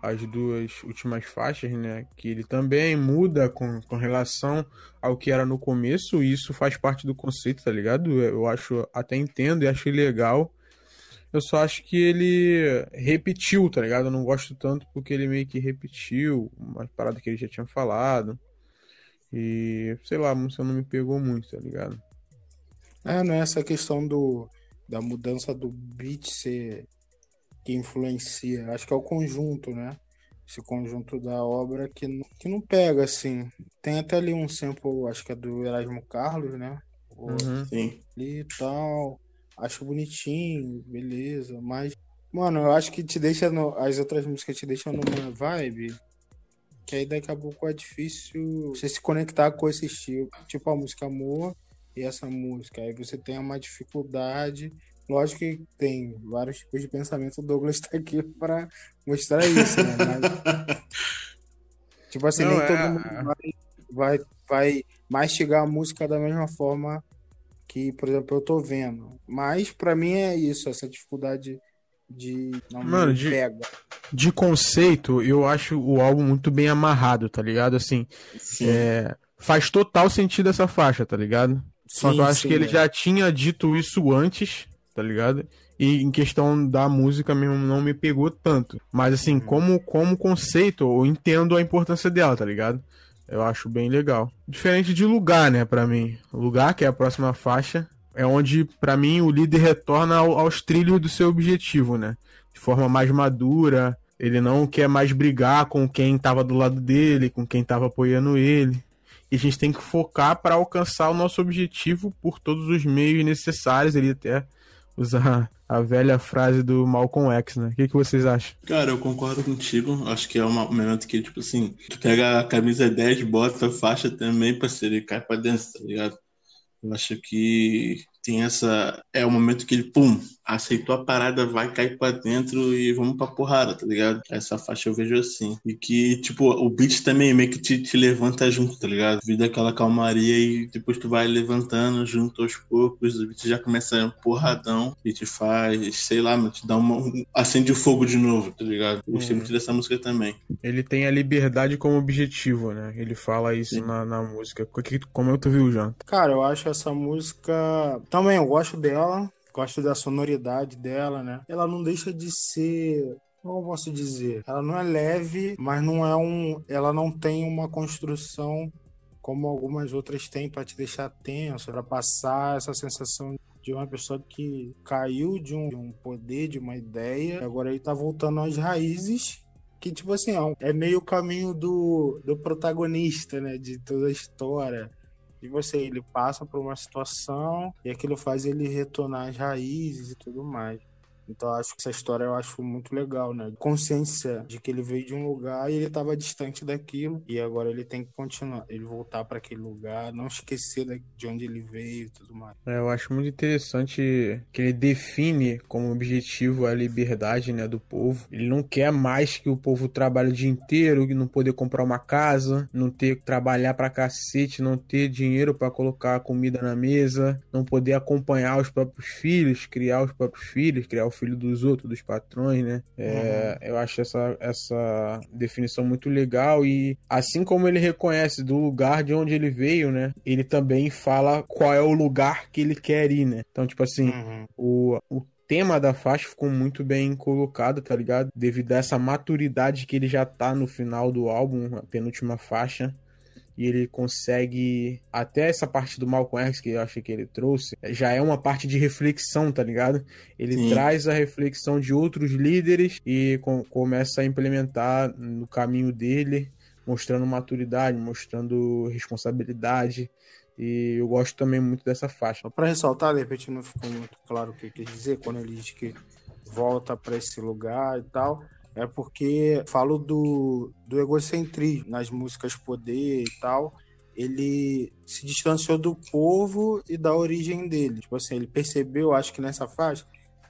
as duas últimas faixas, né? Que ele também muda com, com relação ao que era no começo, e isso faz parte do conceito, tá ligado? Eu acho, até entendo e achei legal. Eu só acho que ele repetiu, tá ligado? Eu não gosto tanto porque ele meio que repetiu uma parada que ele já tinha falado. E, sei lá, a música não me pegou muito, tá ligado? É, não é essa questão do, da mudança do beat ser que influencia. Acho que é o conjunto, né? Esse conjunto da obra que, que não pega, assim. Tem até ali um sample, acho que é do Erasmo Carlos, né? Uhum. Sim. E tal acho bonitinho, beleza, mas, mano, eu acho que te deixa, no, as outras músicas te deixam numa vibe que aí daqui a pouco é difícil você se conectar com esse estilo, tipo a música Amor e essa música, aí você tem uma dificuldade, lógico que tem vários tipos de pensamento, o Douglas <laughs> tá aqui para mostrar isso, né, mas, <laughs> tipo assim, Não, nem é... todo mundo vai, vai, vai mastigar a música da mesma forma que, por exemplo, eu tô vendo. Mas para mim é isso, essa dificuldade de não Mano, de, pega. de conceito, eu acho o álbum muito bem amarrado, tá ligado? Assim, é, faz total sentido essa faixa, tá ligado? Só sim, que eu acho sim, que ele é. já tinha dito isso antes, tá ligado? E em questão da música mesmo não me pegou tanto. Mas assim, hum. como, como conceito, eu entendo a importância dela, tá ligado? Eu acho bem legal. Diferente de lugar, né, para mim. Lugar, que é a próxima faixa, é onde, para mim, o líder retorna ao, aos trilhos do seu objetivo, né? De forma mais madura. Ele não quer mais brigar com quem tava do lado dele, com quem tava apoiando ele. E a gente tem que focar para alcançar o nosso objetivo por todos os meios necessários. Ele até usar a velha frase do Malcolm X, né? O que, que vocês acham? Cara, eu concordo contigo. Acho que é um momento que, tipo assim, tu pega a camisa 10, bota a faixa também, parceiro, e cai pra dentro, tá ligado? Eu acho que tem essa. É o momento que ele, pum, aceitou a parada, vai cair pra dentro e vamos pra porrada, tá ligado? Essa faixa eu vejo assim. E que, tipo, o beat também meio que te, te levanta junto, tá ligado? Vida aquela calmaria e depois tu vai levantando junto aos poucos, o beat já começa porradão e te faz, sei lá, te dá uma. acende o fogo de novo, tá ligado? Eu gostei hum. muito dessa música também. Ele tem a liberdade como objetivo, né? Ele fala isso na, na música. Como é que tu viu, Janta? Cara, eu acho essa música. Também eu gosto dela gosto da sonoridade dela, né? Ela não deixa de ser como eu posso dizer? Ela não é leve, mas não é um. Ela não tem uma construção como algumas outras têm para te deixar tenso, para passar essa sensação de uma pessoa que caiu de um, de um poder, de uma ideia, e agora ele tá voltando às raízes. Que, tipo assim, é, é meio o caminho do, do protagonista, né? De toda a história de você. Ele passa por uma situação e aquilo faz ele retornar às raízes e tudo mais. Então acho que essa história eu acho muito legal, né? Consciência de que ele veio de um lugar e ele estava distante daquilo e agora ele tem que continuar, ele voltar para aquele lugar, não esquecer de onde ele veio e tudo mais. É, eu acho muito interessante que ele define como objetivo a liberdade, né, do povo. Ele não quer mais que o povo trabalhe o dia inteiro, não poder comprar uma casa, não ter que trabalhar para cacete, não ter dinheiro para colocar comida na mesa, não poder acompanhar os próprios filhos, criar os próprios filhos, criar o filho dos outros, dos patrões, né? É, uhum. Eu acho essa, essa definição muito legal e assim como ele reconhece do lugar de onde ele veio, né? Ele também fala qual é o lugar que ele quer ir, né? Então, tipo assim, uhum. o, o tema da faixa ficou muito bem colocado, tá ligado? Devido a essa maturidade que ele já tá no final do álbum, a penúltima faixa e ele consegue até essa parte do Malcolm X que eu achei que ele trouxe, já é uma parte de reflexão, tá ligado? Ele Sim. traz a reflexão de outros líderes e com, começa a implementar no caminho dele, mostrando maturidade, mostrando responsabilidade. E eu gosto também muito dessa faixa. Para ressaltar, de repente não ficou muito claro o que quer dizer quando ele diz que volta para esse lugar e tal é porque falo do, do egocentrismo nas músicas Poder e tal. Ele se distanciou do povo e da origem dele. Tipo assim, ele percebeu, acho que nessa faixa,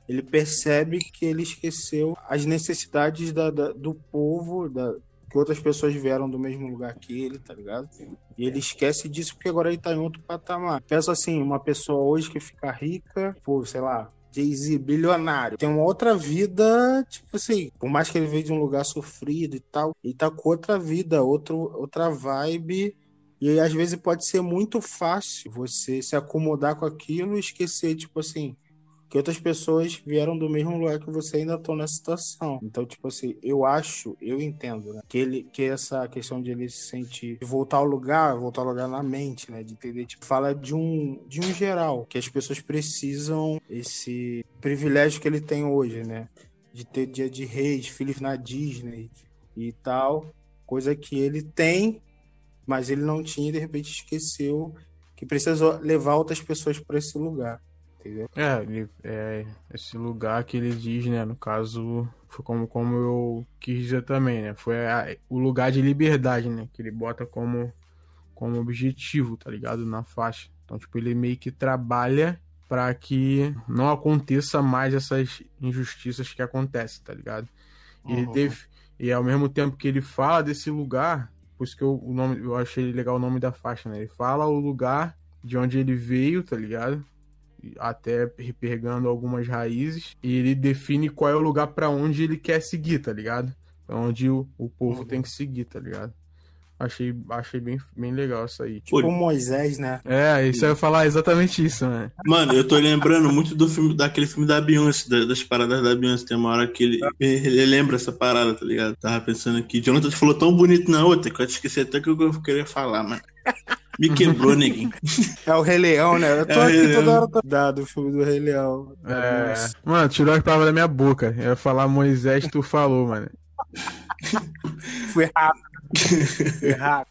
ele percebe que ele esqueceu as necessidades da, da do povo, da, que outras pessoas vieram do mesmo lugar que ele, tá ligado? E ele esquece disso porque agora ele tá em outro patamar. Pensa assim, uma pessoa hoje que fica rica, por, sei lá, Jay-Z, bilionário, tem uma outra vida, tipo assim, por mais que ele veio de um lugar sofrido e tal, ele tá com outra vida, outro, outra vibe. E aí, às vezes pode ser muito fácil você se acomodar com aquilo e esquecer, tipo assim, que outras pessoas vieram do mesmo lugar que você ainda estão nessa situação. Então, tipo assim, eu acho, eu entendo, né? Que, ele, que essa questão de ele se sentir, de voltar ao lugar, voltar ao lugar na mente, né? De entender, tipo, fala de um, de um geral, que as pessoas precisam esse privilégio que ele tem hoje, né? De ter dia de reis, filhos na Disney e tal, coisa que ele tem, mas ele não tinha e de repente esqueceu que precisou levar outras pessoas para esse lugar entendeu? É, ele, é, esse lugar que ele diz, né? No caso, foi como, como eu quis dizer também, né? Foi a, o lugar de liberdade, né? Que ele bota como, como objetivo, tá ligado? Na faixa. Então, tipo, ele meio que trabalha para que não aconteça mais essas injustiças que acontecem, tá ligado? E uhum. ele teve, e ao mesmo tempo que ele fala desse lugar, por isso que eu, o nome, eu achei legal o nome da faixa, né? Ele fala o lugar de onde ele veio, tá ligado? Até pegando algumas raízes, e ele define qual é o lugar para onde ele quer seguir, tá ligado? Pra onde o, o povo uhum. tem que seguir, tá ligado? Achei, achei bem, bem legal isso aí. Tipo Pô, Moisés, né? É, isso aí eu ia falar exatamente isso, né? Mano, eu tô lembrando muito do filme, daquele filme da Beyoncé, das paradas da Beyoncé. Tem uma hora que ele, ele lembra essa parada, tá ligado? Tava pensando aqui. Jonathan falou tão bonito na outra que eu esqueci até o que eu queria falar, mano. Me quebrou, neguinho. É o Rei Leão, né? Eu tô é aqui toda hora da, do filme do Rei Leão. É... Mano, tirou as palavras da minha boca. Eu ia falar Moisés, tu falou, mano. Fui rápido.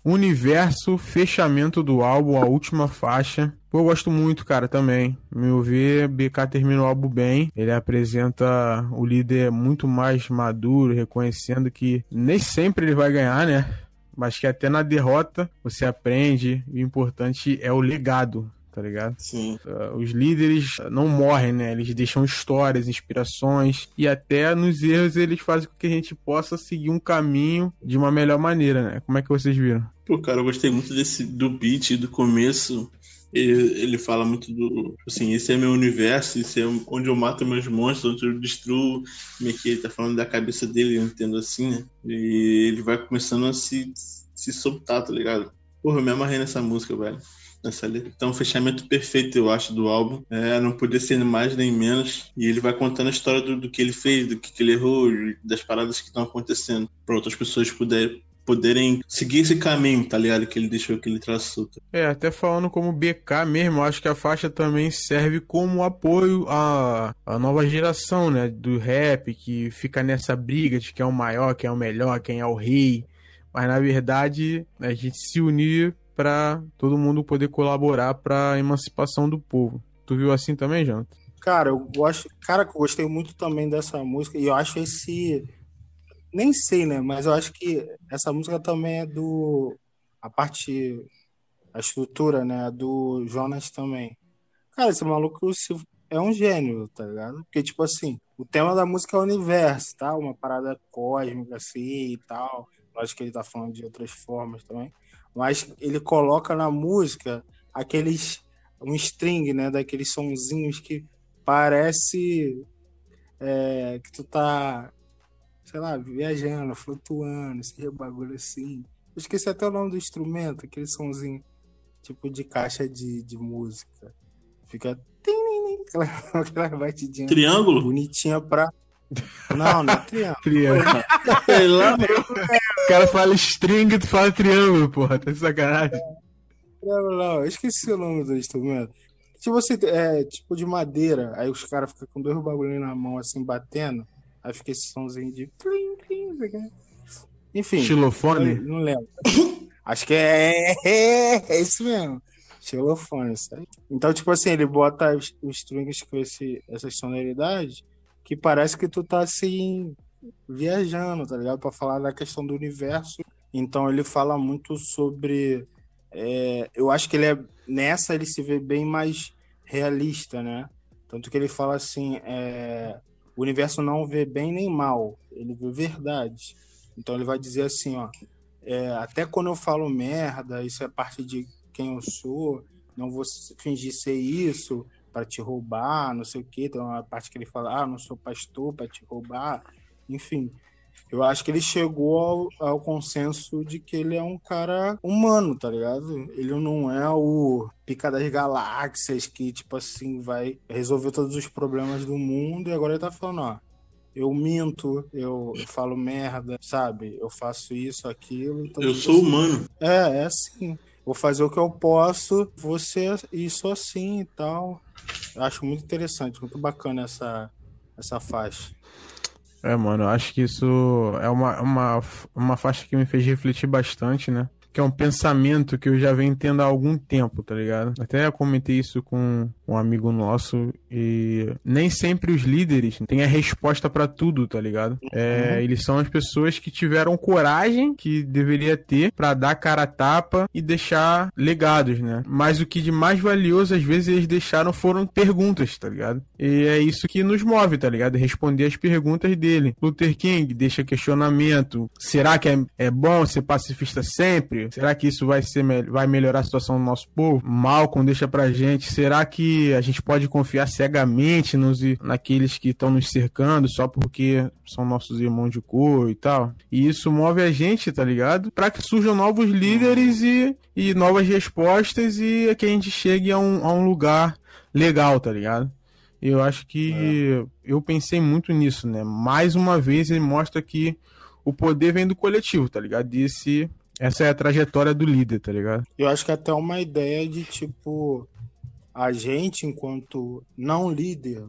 Universo, fechamento do álbum, a última faixa. Pô, eu gosto muito, cara, também. Meu ver, BK termina o álbum bem. Ele apresenta o líder muito mais maduro, reconhecendo que nem sempre ele vai ganhar, né? Mas que até na derrota você aprende. o importante é o legado, tá ligado? Sim. Uh, os líderes não morrem, né? Eles deixam histórias, inspirações e até nos erros eles fazem com que a gente possa seguir um caminho de uma melhor maneira, né? Como é que vocês viram? Pô, cara, eu gostei muito desse do beat do começo. Ele, ele fala muito do. Assim, esse é meu universo, esse é onde eu mato meus monstros, onde eu destruo. Meio que ele tá falando da cabeça dele, entendo assim, né? E ele vai começando a se, se soltar, tá ligado? Porra, eu me amarrei nessa música, velho. Nessa letra. Então, um fechamento perfeito, eu acho, do álbum. É, não podia ser mais nem menos. E ele vai contando a história do, do que ele fez, do que, que ele errou, das paradas que estão acontecendo. para outras pessoas poderem poderem seguir esse caminho, tá ligado? Que ele deixou, que ele traçou. Tá? É, até falando como BK mesmo, acho que a faixa também serve como apoio à, à nova geração, né? Do rap, que fica nessa briga de quem é o maior, quem é o melhor, quem é o rei. Mas na verdade, a gente se unir para todo mundo poder colaborar para a emancipação do povo. Tu viu assim também, Jonathan? Cara, eu gosto, cara, eu gostei muito também dessa música e eu acho esse nem sei, né? Mas eu acho que essa música também é do. A parte. A estrutura, né? Do Jonas também. Cara, esse maluco é um gênio, tá ligado? Porque, tipo assim, o tema da música é o universo, tá? Uma parada cósmica assim e tal. Acho que ele tá falando de outras formas também. Mas ele coloca na música aqueles. Um string, né? Daqueles sonzinhos que parece. É, que tu tá sei lá, viajando, flutuando, esse bagulho assim. Eu esqueci até o nome do instrumento, aquele somzinho tipo de caixa de, de música. Fica. Aquela, <laughs> aquela batidinha. Triângulo? Bonitinha pra. Não, não é triângulo. triângulo. <laughs> Sei lá, O cara fala string, tu fala triângulo, porra. Tá de sacanagem. Não, não, eu esqueci o nome do instrumento. Tipo assim, é tipo de madeira, aí os caras ficam com dois bagulhinhos na mão, assim, batendo. Aí fica esse somzinho de. Enfim. Xilofone? Não, não lembro. <laughs> Acho que é, é, é isso mesmo. Xilofone, sabe? Então, tipo assim, ele bota os, os strings com esse, essas sonoridades que parece que tu tá assim viajando, tá ligado? Pra falar da questão do universo. Então ele fala muito sobre. É, eu acho que ele é. Nessa ele se vê bem mais realista, né? Tanto que ele fala assim. É, o universo não vê bem nem mal, ele vê verdade. Então ele vai dizer assim, ó, é, até quando eu falo merda, isso é parte de quem eu sou, não vou fingir ser isso para te roubar, não sei o que. Tem uma parte que ele fala, ah, não sou pastor para te roubar, enfim. Eu acho que ele chegou ao, ao, consenso de que ele é um cara humano, tá ligado? Ele não é o pica das galáxias que, tipo assim, vai resolver todos os problemas do mundo e agora ele tá falando, ó, eu minto, eu, eu falo merda, sabe? Eu faço isso, aquilo. Então, eu sou assim, humano. É, é assim. Vou fazer o que eu posso, você isso assim e tal. Eu acho muito interessante, muito bacana essa, essa faixa. É, mano, eu acho que isso é uma, uma, uma faixa que me fez refletir bastante, né? que é um pensamento que eu já venho tendo há algum tempo, tá ligado? Até comentei isso com um amigo nosso e nem sempre os líderes têm a resposta para tudo, tá ligado? É, uhum. Eles são as pessoas que tiveram coragem que deveria ter para dar cara a tapa e deixar legados, né? Mas o que de mais valioso às vezes eles deixaram foram perguntas, tá ligado? E é isso que nos move, tá ligado? Responder as perguntas dele. Luther King deixa questionamento. Será que é, é bom ser pacifista sempre? Será que isso vai, ser, vai melhorar a situação do nosso povo? Malcolm deixa pra gente. Será que a gente pode confiar cegamente nos, naqueles que estão nos cercando só porque são nossos irmãos de cor e tal? E isso move a gente, tá ligado? Para que surjam novos líderes e, e novas respostas e que a gente chegue a um, a um lugar legal, tá ligado? Eu acho que é. eu pensei muito nisso, né? Mais uma vez ele mostra que o poder vem do coletivo, tá ligado? Desse essa é a trajetória do líder, tá ligado? Eu acho que é até uma ideia de tipo a gente enquanto não líder,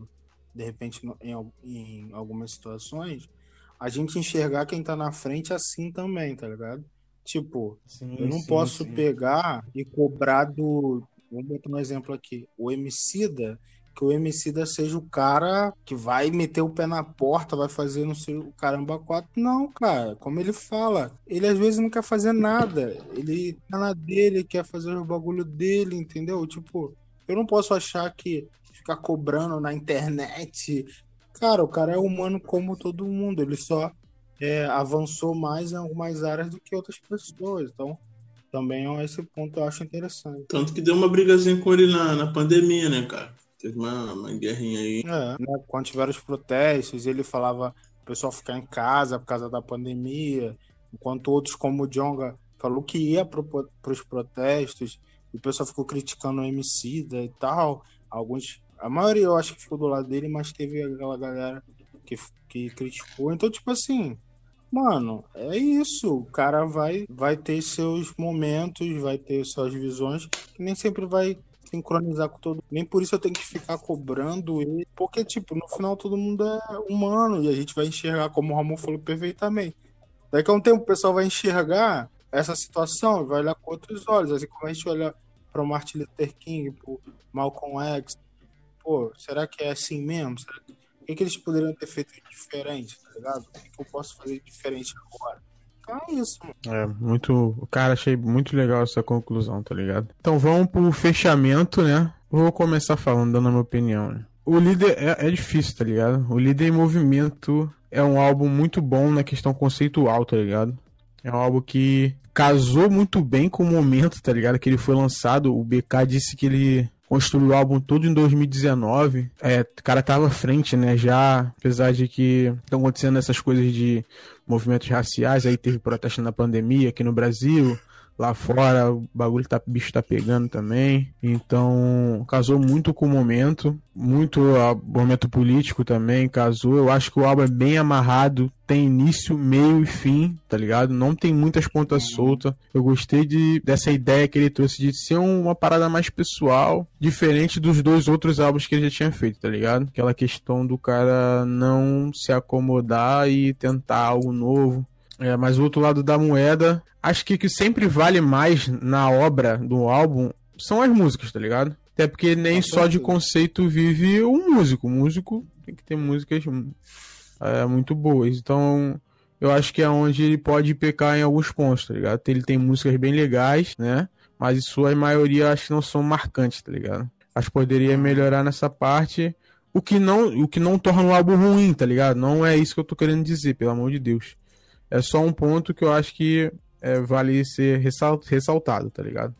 de repente em, em algumas situações, a gente enxergar quem tá na frente assim também, tá ligado? Tipo, sim, eu não sim, posso sim. pegar e cobrar do. Vamos botar um exemplo aqui. O Emicida que o Emicida seja o cara que vai meter o pé na porta, vai fazer não sei o caramba quatro. Não, cara, como ele fala, ele às vezes não quer fazer nada. Ele tá na dele, quer fazer o bagulho dele, entendeu? Tipo, eu não posso achar que ficar cobrando na internet. Cara, o cara é humano como todo mundo, ele só é, avançou mais em algumas áreas do que outras pessoas. Então, também esse ponto eu acho interessante. Tanto que deu uma brigazinha com ele na, na pandemia, né, cara? Teve uma, uma guerrinha aí. É, né? Quando tiveram os protestos, ele falava o pessoal ficar em casa por causa da pandemia, enquanto outros, como o Jonga, falou que ia para os protestos, o pessoal ficou criticando o Emicida e tal. Alguns, a maioria eu acho que ficou do lado dele, mas teve aquela galera que, que criticou. Então, tipo assim, mano, é isso. O cara vai, vai ter seus momentos, vai ter suas visões, que nem sempre vai sincronizar com todo Nem por isso eu tenho que ficar cobrando ele. Porque, tipo, no final todo mundo é humano e a gente vai enxergar, como o Ramon falou perfeitamente. Daqui a um tempo o pessoal vai enxergar essa situação vai olhar com outros olhos. Assim como a gente olha para o Martin Luther King, para Malcolm X. Pô, será que é assim mesmo? Que... O que, que eles poderiam ter feito diferente, tá ligado? O que, que eu posso fazer diferente agora? Então é isso. É, muito. Cara, achei muito legal essa conclusão, tá ligado? Então vamos pro fechamento, né? Vou começar falando, dando a minha opinião, né? O líder é, é difícil, tá ligado? O líder em movimento é um álbum muito bom na questão conceitual, tá ligado? É um álbum que casou muito bem com o momento, tá ligado? Que ele foi lançado. O BK disse que ele construiu o álbum todo em 2019. É, o cara tava à frente, né? Já, apesar de que estão acontecendo essas coisas de movimentos raciais, aí teve protesto na pandemia aqui no Brasil. Lá fora o bagulho tá, bicho tá pegando também. Então, casou muito com o momento. Muito o momento político também casou. Eu acho que o álbum é bem amarrado. Tem início, meio e fim, tá ligado? Não tem muitas pontas soltas. Eu gostei de, dessa ideia que ele trouxe de ser uma parada mais pessoal, diferente dos dois outros álbuns que ele já tinha feito, tá ligado? Aquela questão do cara não se acomodar e tentar algo novo. É, mas o outro lado da moeda, acho que o que sempre vale mais na obra do álbum são as músicas, tá ligado? Até porque nem só de conceito vive um músico. O músico tem que ter músicas é, muito boas. Então, eu acho que é onde ele pode pecar em alguns pontos, tá ligado? Ele tem músicas bem legais, né? Mas em sua maioria acho que não são marcantes, tá ligado? Acho que poderia melhorar nessa parte. O que não, o que não torna o álbum ruim, tá ligado? Não é isso que eu tô querendo dizer, pelo amor de Deus. É só um ponto que eu acho que é, vale ser ressaltado, tá ligado?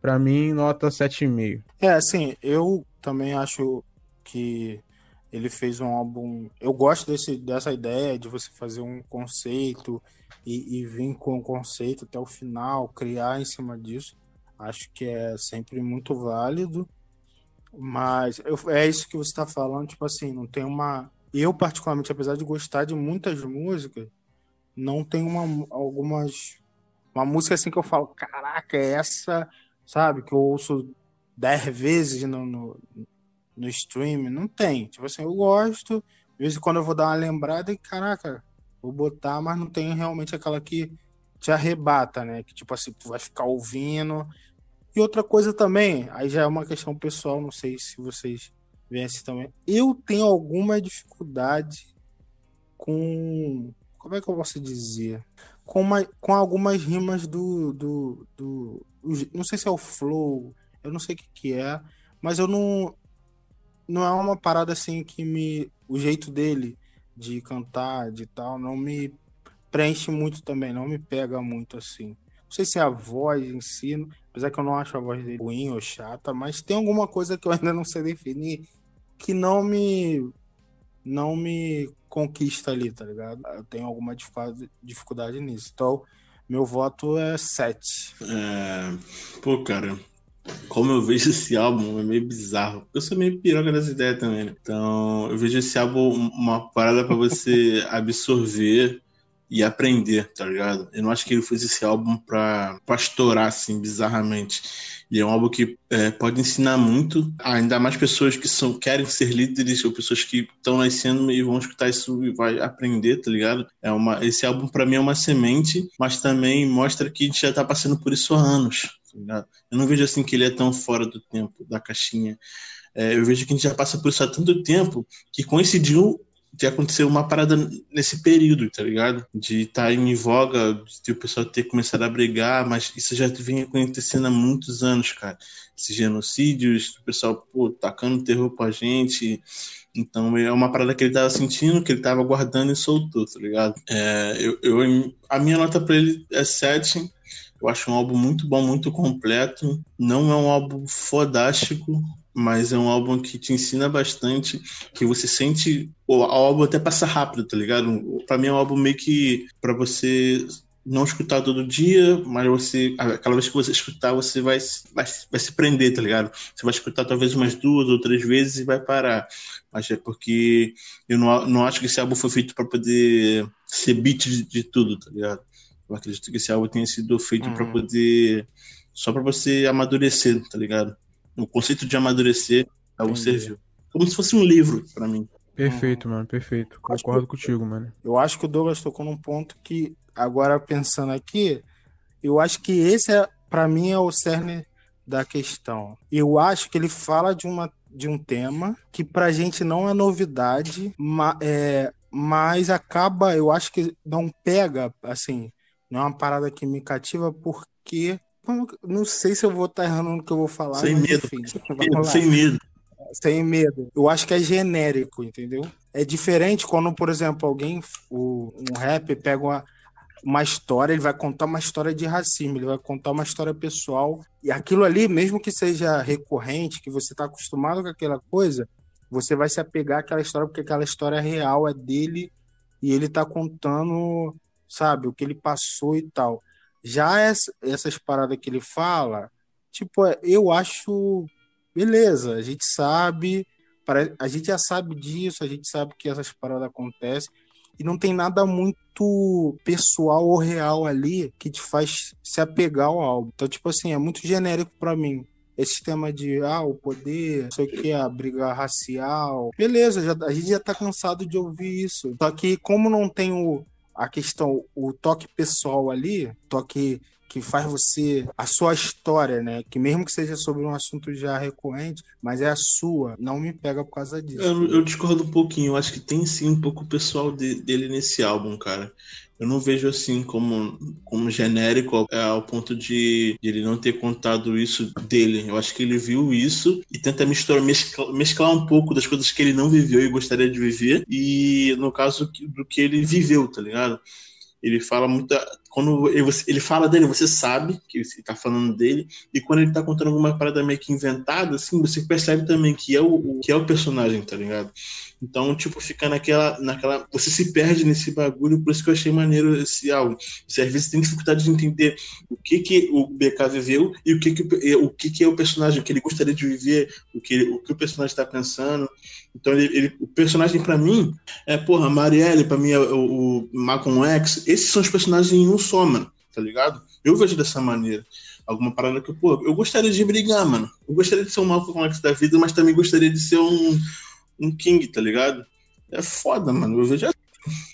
Pra mim, nota 7,5. É, assim, eu também acho que ele fez um álbum. Eu gosto desse, dessa ideia de você fazer um conceito e, e vir com o conceito até o final, criar em cima disso. Acho que é sempre muito válido. Mas eu, é isso que você está falando, tipo assim, não tem uma. Eu, particularmente, apesar de gostar de muitas músicas, não tem uma, algumas. Uma música assim que eu falo, caraca, é essa, sabe, que eu ouço dez vezes no, no, no stream. Não tem. Tipo assim, eu gosto. De vez em quando eu vou dar uma lembrada e, caraca, vou botar, mas não tem realmente aquela que te arrebata, né? Que tipo assim, tu vai ficar ouvindo e outra coisa também, aí já é uma questão pessoal, não sei se vocês veem assim também. Eu tenho alguma dificuldade com. Como é que eu posso dizer? Com, uma, com algumas rimas do, do, do. Não sei se é o flow, eu não sei o que, que é, mas eu não. Não é uma parada assim que me. O jeito dele de cantar, de tal, não me preenche muito também, não me pega muito assim. Não sei se é a voz em si, Apesar que eu não acho a voz dele ruim ou chata, mas tem alguma coisa que eu ainda não sei definir que não me não me conquista ali, tá ligado? Eu tenho alguma dificuldade nisso. Então, meu voto é 7. É... Pô, cara, como eu vejo esse álbum, é meio bizarro. Eu sou meio piroca das ideias também, né? Então, eu vejo esse álbum uma parada para você <laughs> absorver e aprender, tá ligado? Eu não acho que ele fez esse álbum pra, estourar, assim, bizarramente. Ele é um álbum que é, pode ensinar muito, ainda mais pessoas que são, querem ser líderes ou pessoas que estão nascendo e vão escutar isso e vai aprender, tá ligado? É uma, esse álbum para mim é uma semente, mas também mostra que a gente já tá passando por isso há anos, tá? Eu não vejo assim que ele é tão fora do tempo, da caixinha. É, eu vejo que a gente já passa por isso há tanto tempo que coincidiu de acontecer uma parada nesse período, tá ligado? De estar tá em voga, de o pessoal ter começado a brigar, mas isso já vem acontecendo há muitos anos, cara. Esses genocídios, o pessoal, pô, tacando terror pra gente. Então é uma parada que ele tava sentindo, que ele tava guardando e soltou, tá ligado? É, eu, eu, a minha nota pra ele é 7. Eu acho um álbum muito bom, muito completo. Não é um álbum fodástico, mas é um álbum que te ensina bastante, que você sente. O álbum até passa rápido, tá ligado? Pra mim é um álbum meio que para você não escutar todo dia, mas você, aquela vez que você escutar, você vai, vai, vai se prender, tá ligado? Você vai escutar talvez umas duas ou três vezes e vai parar. Mas é porque eu não, não acho que esse álbum foi feito para poder ser beat de, de, tudo, tá ligado? Eu acredito que esse álbum tenha sido feito uhum. para poder. só para você amadurecer, tá ligado? O conceito de amadurecer é o serviu. Como se fosse um livro para mim. Perfeito, mano, perfeito. Concordo que, contigo, mano. Eu acho que o Douglas tocou num ponto que, agora pensando aqui, eu acho que esse, é, para mim, é o cerne da questão. Eu acho que ele fala de, uma, de um tema que pra gente não é novidade, ma, é, mas acaba, eu acho que não pega, assim, não é uma parada que me cativa porque não sei se eu vou estar errando no que eu vou falar. Sem medo. Enfim, <laughs> sem medo. Sem medo. Eu acho que é genérico, entendeu? É diferente quando, por exemplo, alguém, o, um rap pega uma, uma história, ele vai contar uma história de racismo, ele vai contar uma história pessoal. E aquilo ali, mesmo que seja recorrente, que você está acostumado com aquela coisa, você vai se apegar àquela história porque aquela história real é dele e ele está contando, sabe, o que ele passou e tal. Já essa, essas paradas que ele fala, tipo, é, eu acho beleza, a gente sabe, a gente já sabe disso, a gente sabe que essas paradas acontecem e não tem nada muito pessoal ou real ali que te faz se apegar ao álbum. Então, tipo assim, é muito genérico para mim. Esse tema de ah, o poder, não sei o que, a briga racial. Beleza, já, a gente já tá cansado de ouvir isso. Só que como não tem o, a questão, o toque pessoal ali, toque que faz você a sua história, né? Que mesmo que seja sobre um assunto já recorrente, mas é a sua, não me pega por causa disso. Eu, eu discordo um pouquinho, eu acho que tem sim um pouco pessoal de, dele nesse álbum, cara. Eu não vejo assim como, como genérico é, ao ponto de, de, ele não ter contado isso dele. Eu acho que ele viu isso e tenta misturar, mesclar, mesclar um pouco das coisas que ele não viveu e gostaria de viver, e no caso do que ele viveu, tá ligado? Ele fala muita. Quando ele, ele fala dele, você sabe que ele tá falando dele, e quando ele tá contando alguma parada meio que inventada, assim, você percebe também que é o, que é o personagem, tá ligado? Então, tipo, fica naquela, naquela. Você se perde nesse bagulho, por isso que eu achei maneiro esse álbum. Você às vezes tem dificuldade de entender o que, que o BK viveu e o que, que, o que, que é o personagem, o que ele gostaria de viver, o que, o, que o personagem está pensando. Então, ele, ele o personagem, para mim, é, porra, Marielle, para mim é o, o Malcolm X. Esses são os personagens em um só, mano, tá ligado? Eu vejo dessa maneira alguma parada que, pô, eu gostaria de brigar, mano. Eu gostaria de ser um Malcolm X da vida, mas também gostaria de ser um, um King, tá ligado? É foda, mano. Eu vejo assim.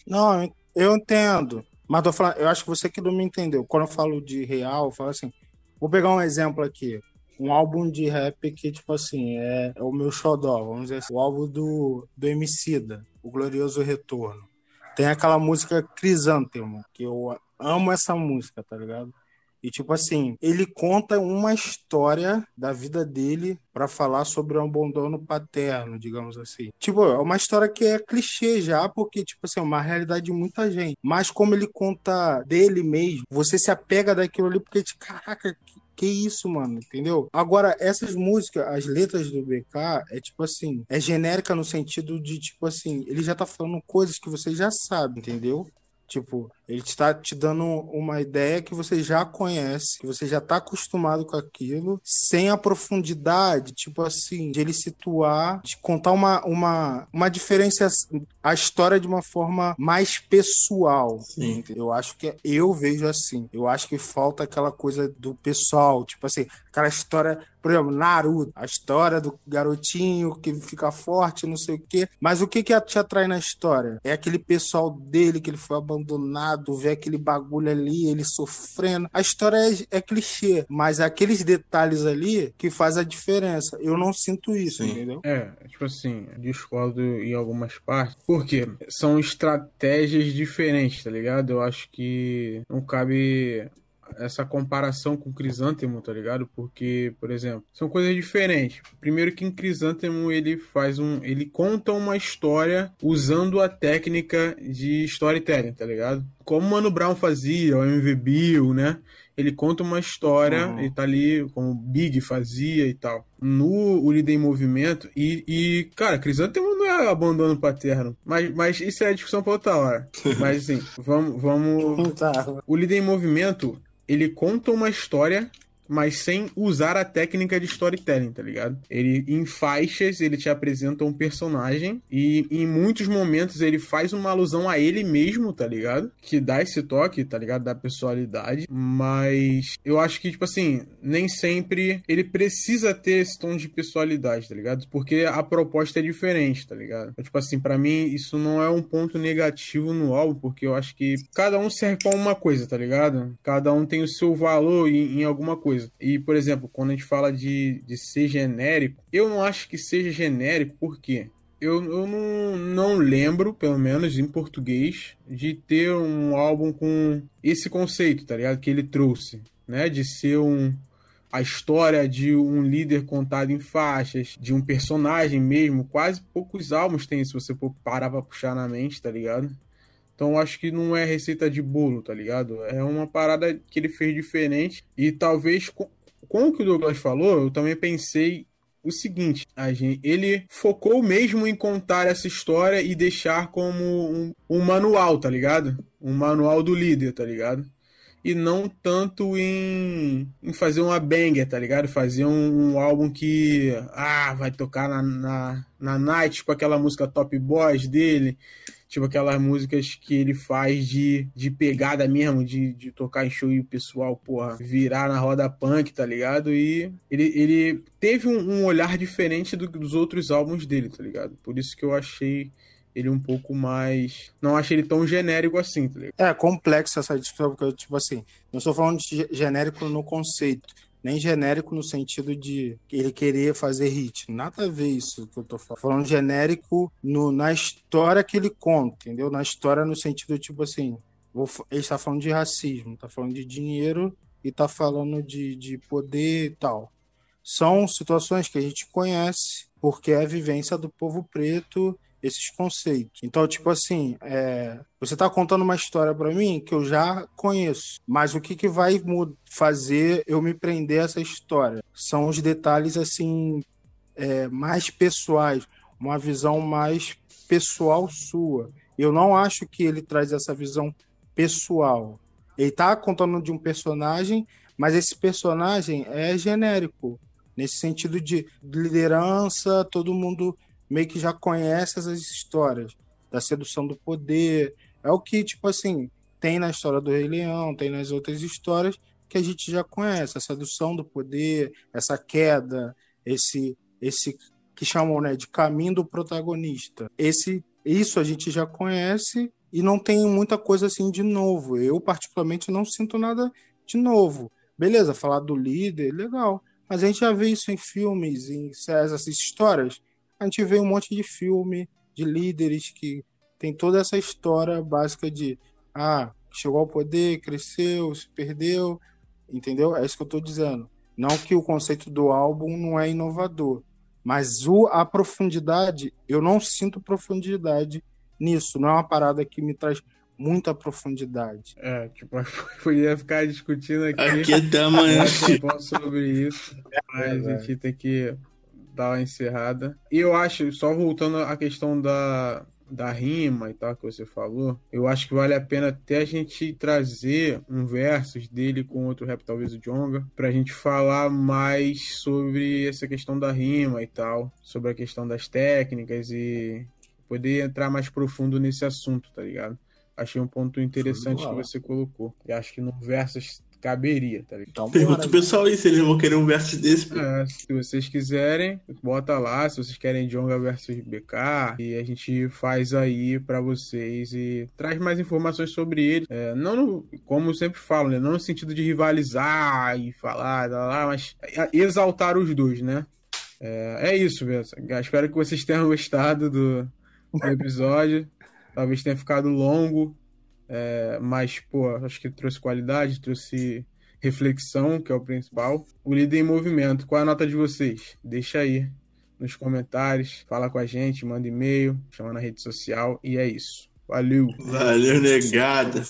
Não, eu entendo. Mas tô falando, eu acho que você que não me entendeu. Quando eu falo de real, eu falo assim. Vou pegar um exemplo aqui. Um álbum de rap que, tipo assim, é, é o meu xodó, vamos dizer assim. O álbum do, do Emicida, O Glorioso Retorno. Tem aquela música Crisântemo, que eu amo essa música, tá ligado? E, tipo assim, ele conta uma história da vida dele para falar sobre o abandono paterno, digamos assim. Tipo, é uma história que é clichê já, porque, tipo assim, é uma realidade de muita gente. Mas como ele conta dele mesmo, você se apega daquilo ali, porque, tipo, caraca, que, que isso, mano, entendeu? Agora, essas músicas, as letras do BK, é tipo assim, é genérica no sentido de, tipo assim, ele já tá falando coisas que você já sabe, entendeu? Tipo, ele está te dando uma ideia que você já conhece, que você já está acostumado com aquilo, sem a profundidade, tipo assim, de ele situar, de contar uma, uma, uma diferença, a história de uma forma mais pessoal. Sim. Eu acho que eu vejo assim. Eu acho que falta aquela coisa do pessoal, tipo assim, aquela história por exemplo, Naruto, a história do garotinho que fica forte, não sei o quê. Mas o que que te atrai na história? É aquele pessoal dele que ele foi abandonado, ver aquele bagulho ali, ele sofrendo. A história é, é clichê, mas é aqueles detalhes ali que faz a diferença. Eu não sinto isso, Sim. entendeu? É, tipo assim, discordo em algumas partes. Por quê? São estratégias diferentes, tá ligado? Eu acho que não cabe essa comparação com Crisântemo, tá ligado? Porque, por exemplo, são coisas diferentes. Primeiro que em Crisântemo ele faz um, ele conta uma história usando a técnica de storytelling, tá ligado? Como o Mano Brown fazia, o MV Bill, né? Ele conta uma história uhum. e tá ali como Big fazia e tal. No O Líder em Movimento e, e cara, Crisântemo não é abandono paterno, mas, mas isso é discussão pra outra hora. <laughs> mas assim, vamos, vamos... Tá. O Líder em Movimento ele conta uma história mas sem usar a técnica de storytelling, tá ligado? Ele, em faixas, ele te apresenta um personagem e em muitos momentos ele faz uma alusão a ele mesmo, tá ligado? Que dá esse toque, tá ligado? Da personalidade, mas eu acho que, tipo assim, nem sempre ele precisa ter esse tom de personalidade, tá ligado? Porque a proposta é diferente, tá ligado? Então, tipo assim, para mim isso não é um ponto negativo no álbum, porque eu acho que cada um serve pra uma coisa, tá ligado? Cada um tem o seu valor em, em alguma coisa coisa. E, por exemplo, quando a gente fala de, de ser genérico, eu não acho que seja genérico, por quê? Eu, eu não, não lembro, pelo menos em português, de ter um álbum com esse conceito, tá ligado? Que ele trouxe, né? De ser um, a história de um líder contado em faixas, de um personagem mesmo. Quase poucos álbuns tem, se você parar pra puxar na mente, tá ligado? Então acho que não é receita de bolo, tá ligado? É uma parada que ele fez diferente. E talvez com, com o que o Douglas falou, eu também pensei o seguinte, a gente, ele focou mesmo em contar essa história e deixar como um, um, manual, tá ligado? Um manual do líder, tá ligado? E não tanto em, em fazer uma banger, tá ligado? Fazer um, um álbum que ah, vai tocar na, na, na night com aquela música Top Boys dele Tipo aquelas músicas que ele faz de, de pegada mesmo, de, de tocar em show e o pessoal, porra, virar na roda punk, tá ligado? E ele, ele teve um, um olhar diferente do, dos outros álbuns dele, tá ligado? Por isso que eu achei ele um pouco mais. Não achei ele tão genérico assim, tá ligado? É complexo essa discussão, porque, tipo assim, não estou falando de genérico no conceito nem genérico no sentido de ele querer fazer hit. Nada a ver isso que eu tô falando. Falando genérico no, na história que ele conta, entendeu? Na história no sentido tipo assim, vou, ele está falando de racismo, está falando de dinheiro e está falando de, de poder e tal. São situações que a gente conhece porque é a vivência do povo preto esses conceitos. Então, tipo assim, é, você está contando uma história para mim que eu já conheço, mas o que, que vai fazer eu me prender a essa história? São os detalhes assim é, mais pessoais, uma visão mais pessoal sua. Eu não acho que ele traz essa visão pessoal. Ele está contando de um personagem, mas esse personagem é genérico, nesse sentido de liderança, todo mundo meio que já conhece essas histórias da sedução do poder. É o que, tipo assim, tem na história do Rei Leão, tem nas outras histórias que a gente já conhece, a sedução do poder, essa queda, esse esse que chamam, né, de caminho do protagonista. Esse isso a gente já conhece e não tem muita coisa assim de novo. Eu particularmente não sinto nada de novo. Beleza, falar do líder, legal. Mas a gente já vê isso em filmes, em essas histórias a gente vê um monte de filme de líderes que tem toda essa história básica de ah, chegou ao poder, cresceu, se perdeu, entendeu? É isso que eu estou dizendo. Não que o conceito do álbum não é inovador, mas o, a profundidade, eu não sinto profundidade nisso. Não é uma parada que me traz muita profundidade. É, tipo, <laughs> podia ficar discutindo aqui. Aqui é da manhã. sobre isso, mas é, a gente tem que uma encerrada. E eu acho, só voltando à questão da, da rima e tal que você falou, eu acho que vale a pena até a gente trazer um versus dele com outro rap, talvez o Jonga, pra gente falar mais sobre essa questão da rima e tal, sobre a questão das técnicas e poder entrar mais profundo nesse assunto, tá ligado? Achei um ponto interessante que você colocou. E acho que no versus caberia, tá ligado? Então, Pergunta pro pessoal aí se eles vão querer um versus desse. É, se vocês quiserem, bota lá. Se vocês querem Jonga versus BK, e a gente faz aí para vocês e traz mais informações sobre ele. É, não, no, como eu sempre falo, né? Não no sentido de rivalizar e falar, lá, mas exaltar os dois, né? É, é isso, Bessa. Espero que vocês tenham gostado do, do episódio. Talvez tenha ficado longo, é, mas, pô, acho que trouxe qualidade, trouxe reflexão, que é o principal. O líder em movimento, qual é a nota de vocês? Deixa aí nos comentários, fala com a gente, manda e-mail, chama na rede social e é isso. Valeu. Valeu, negada.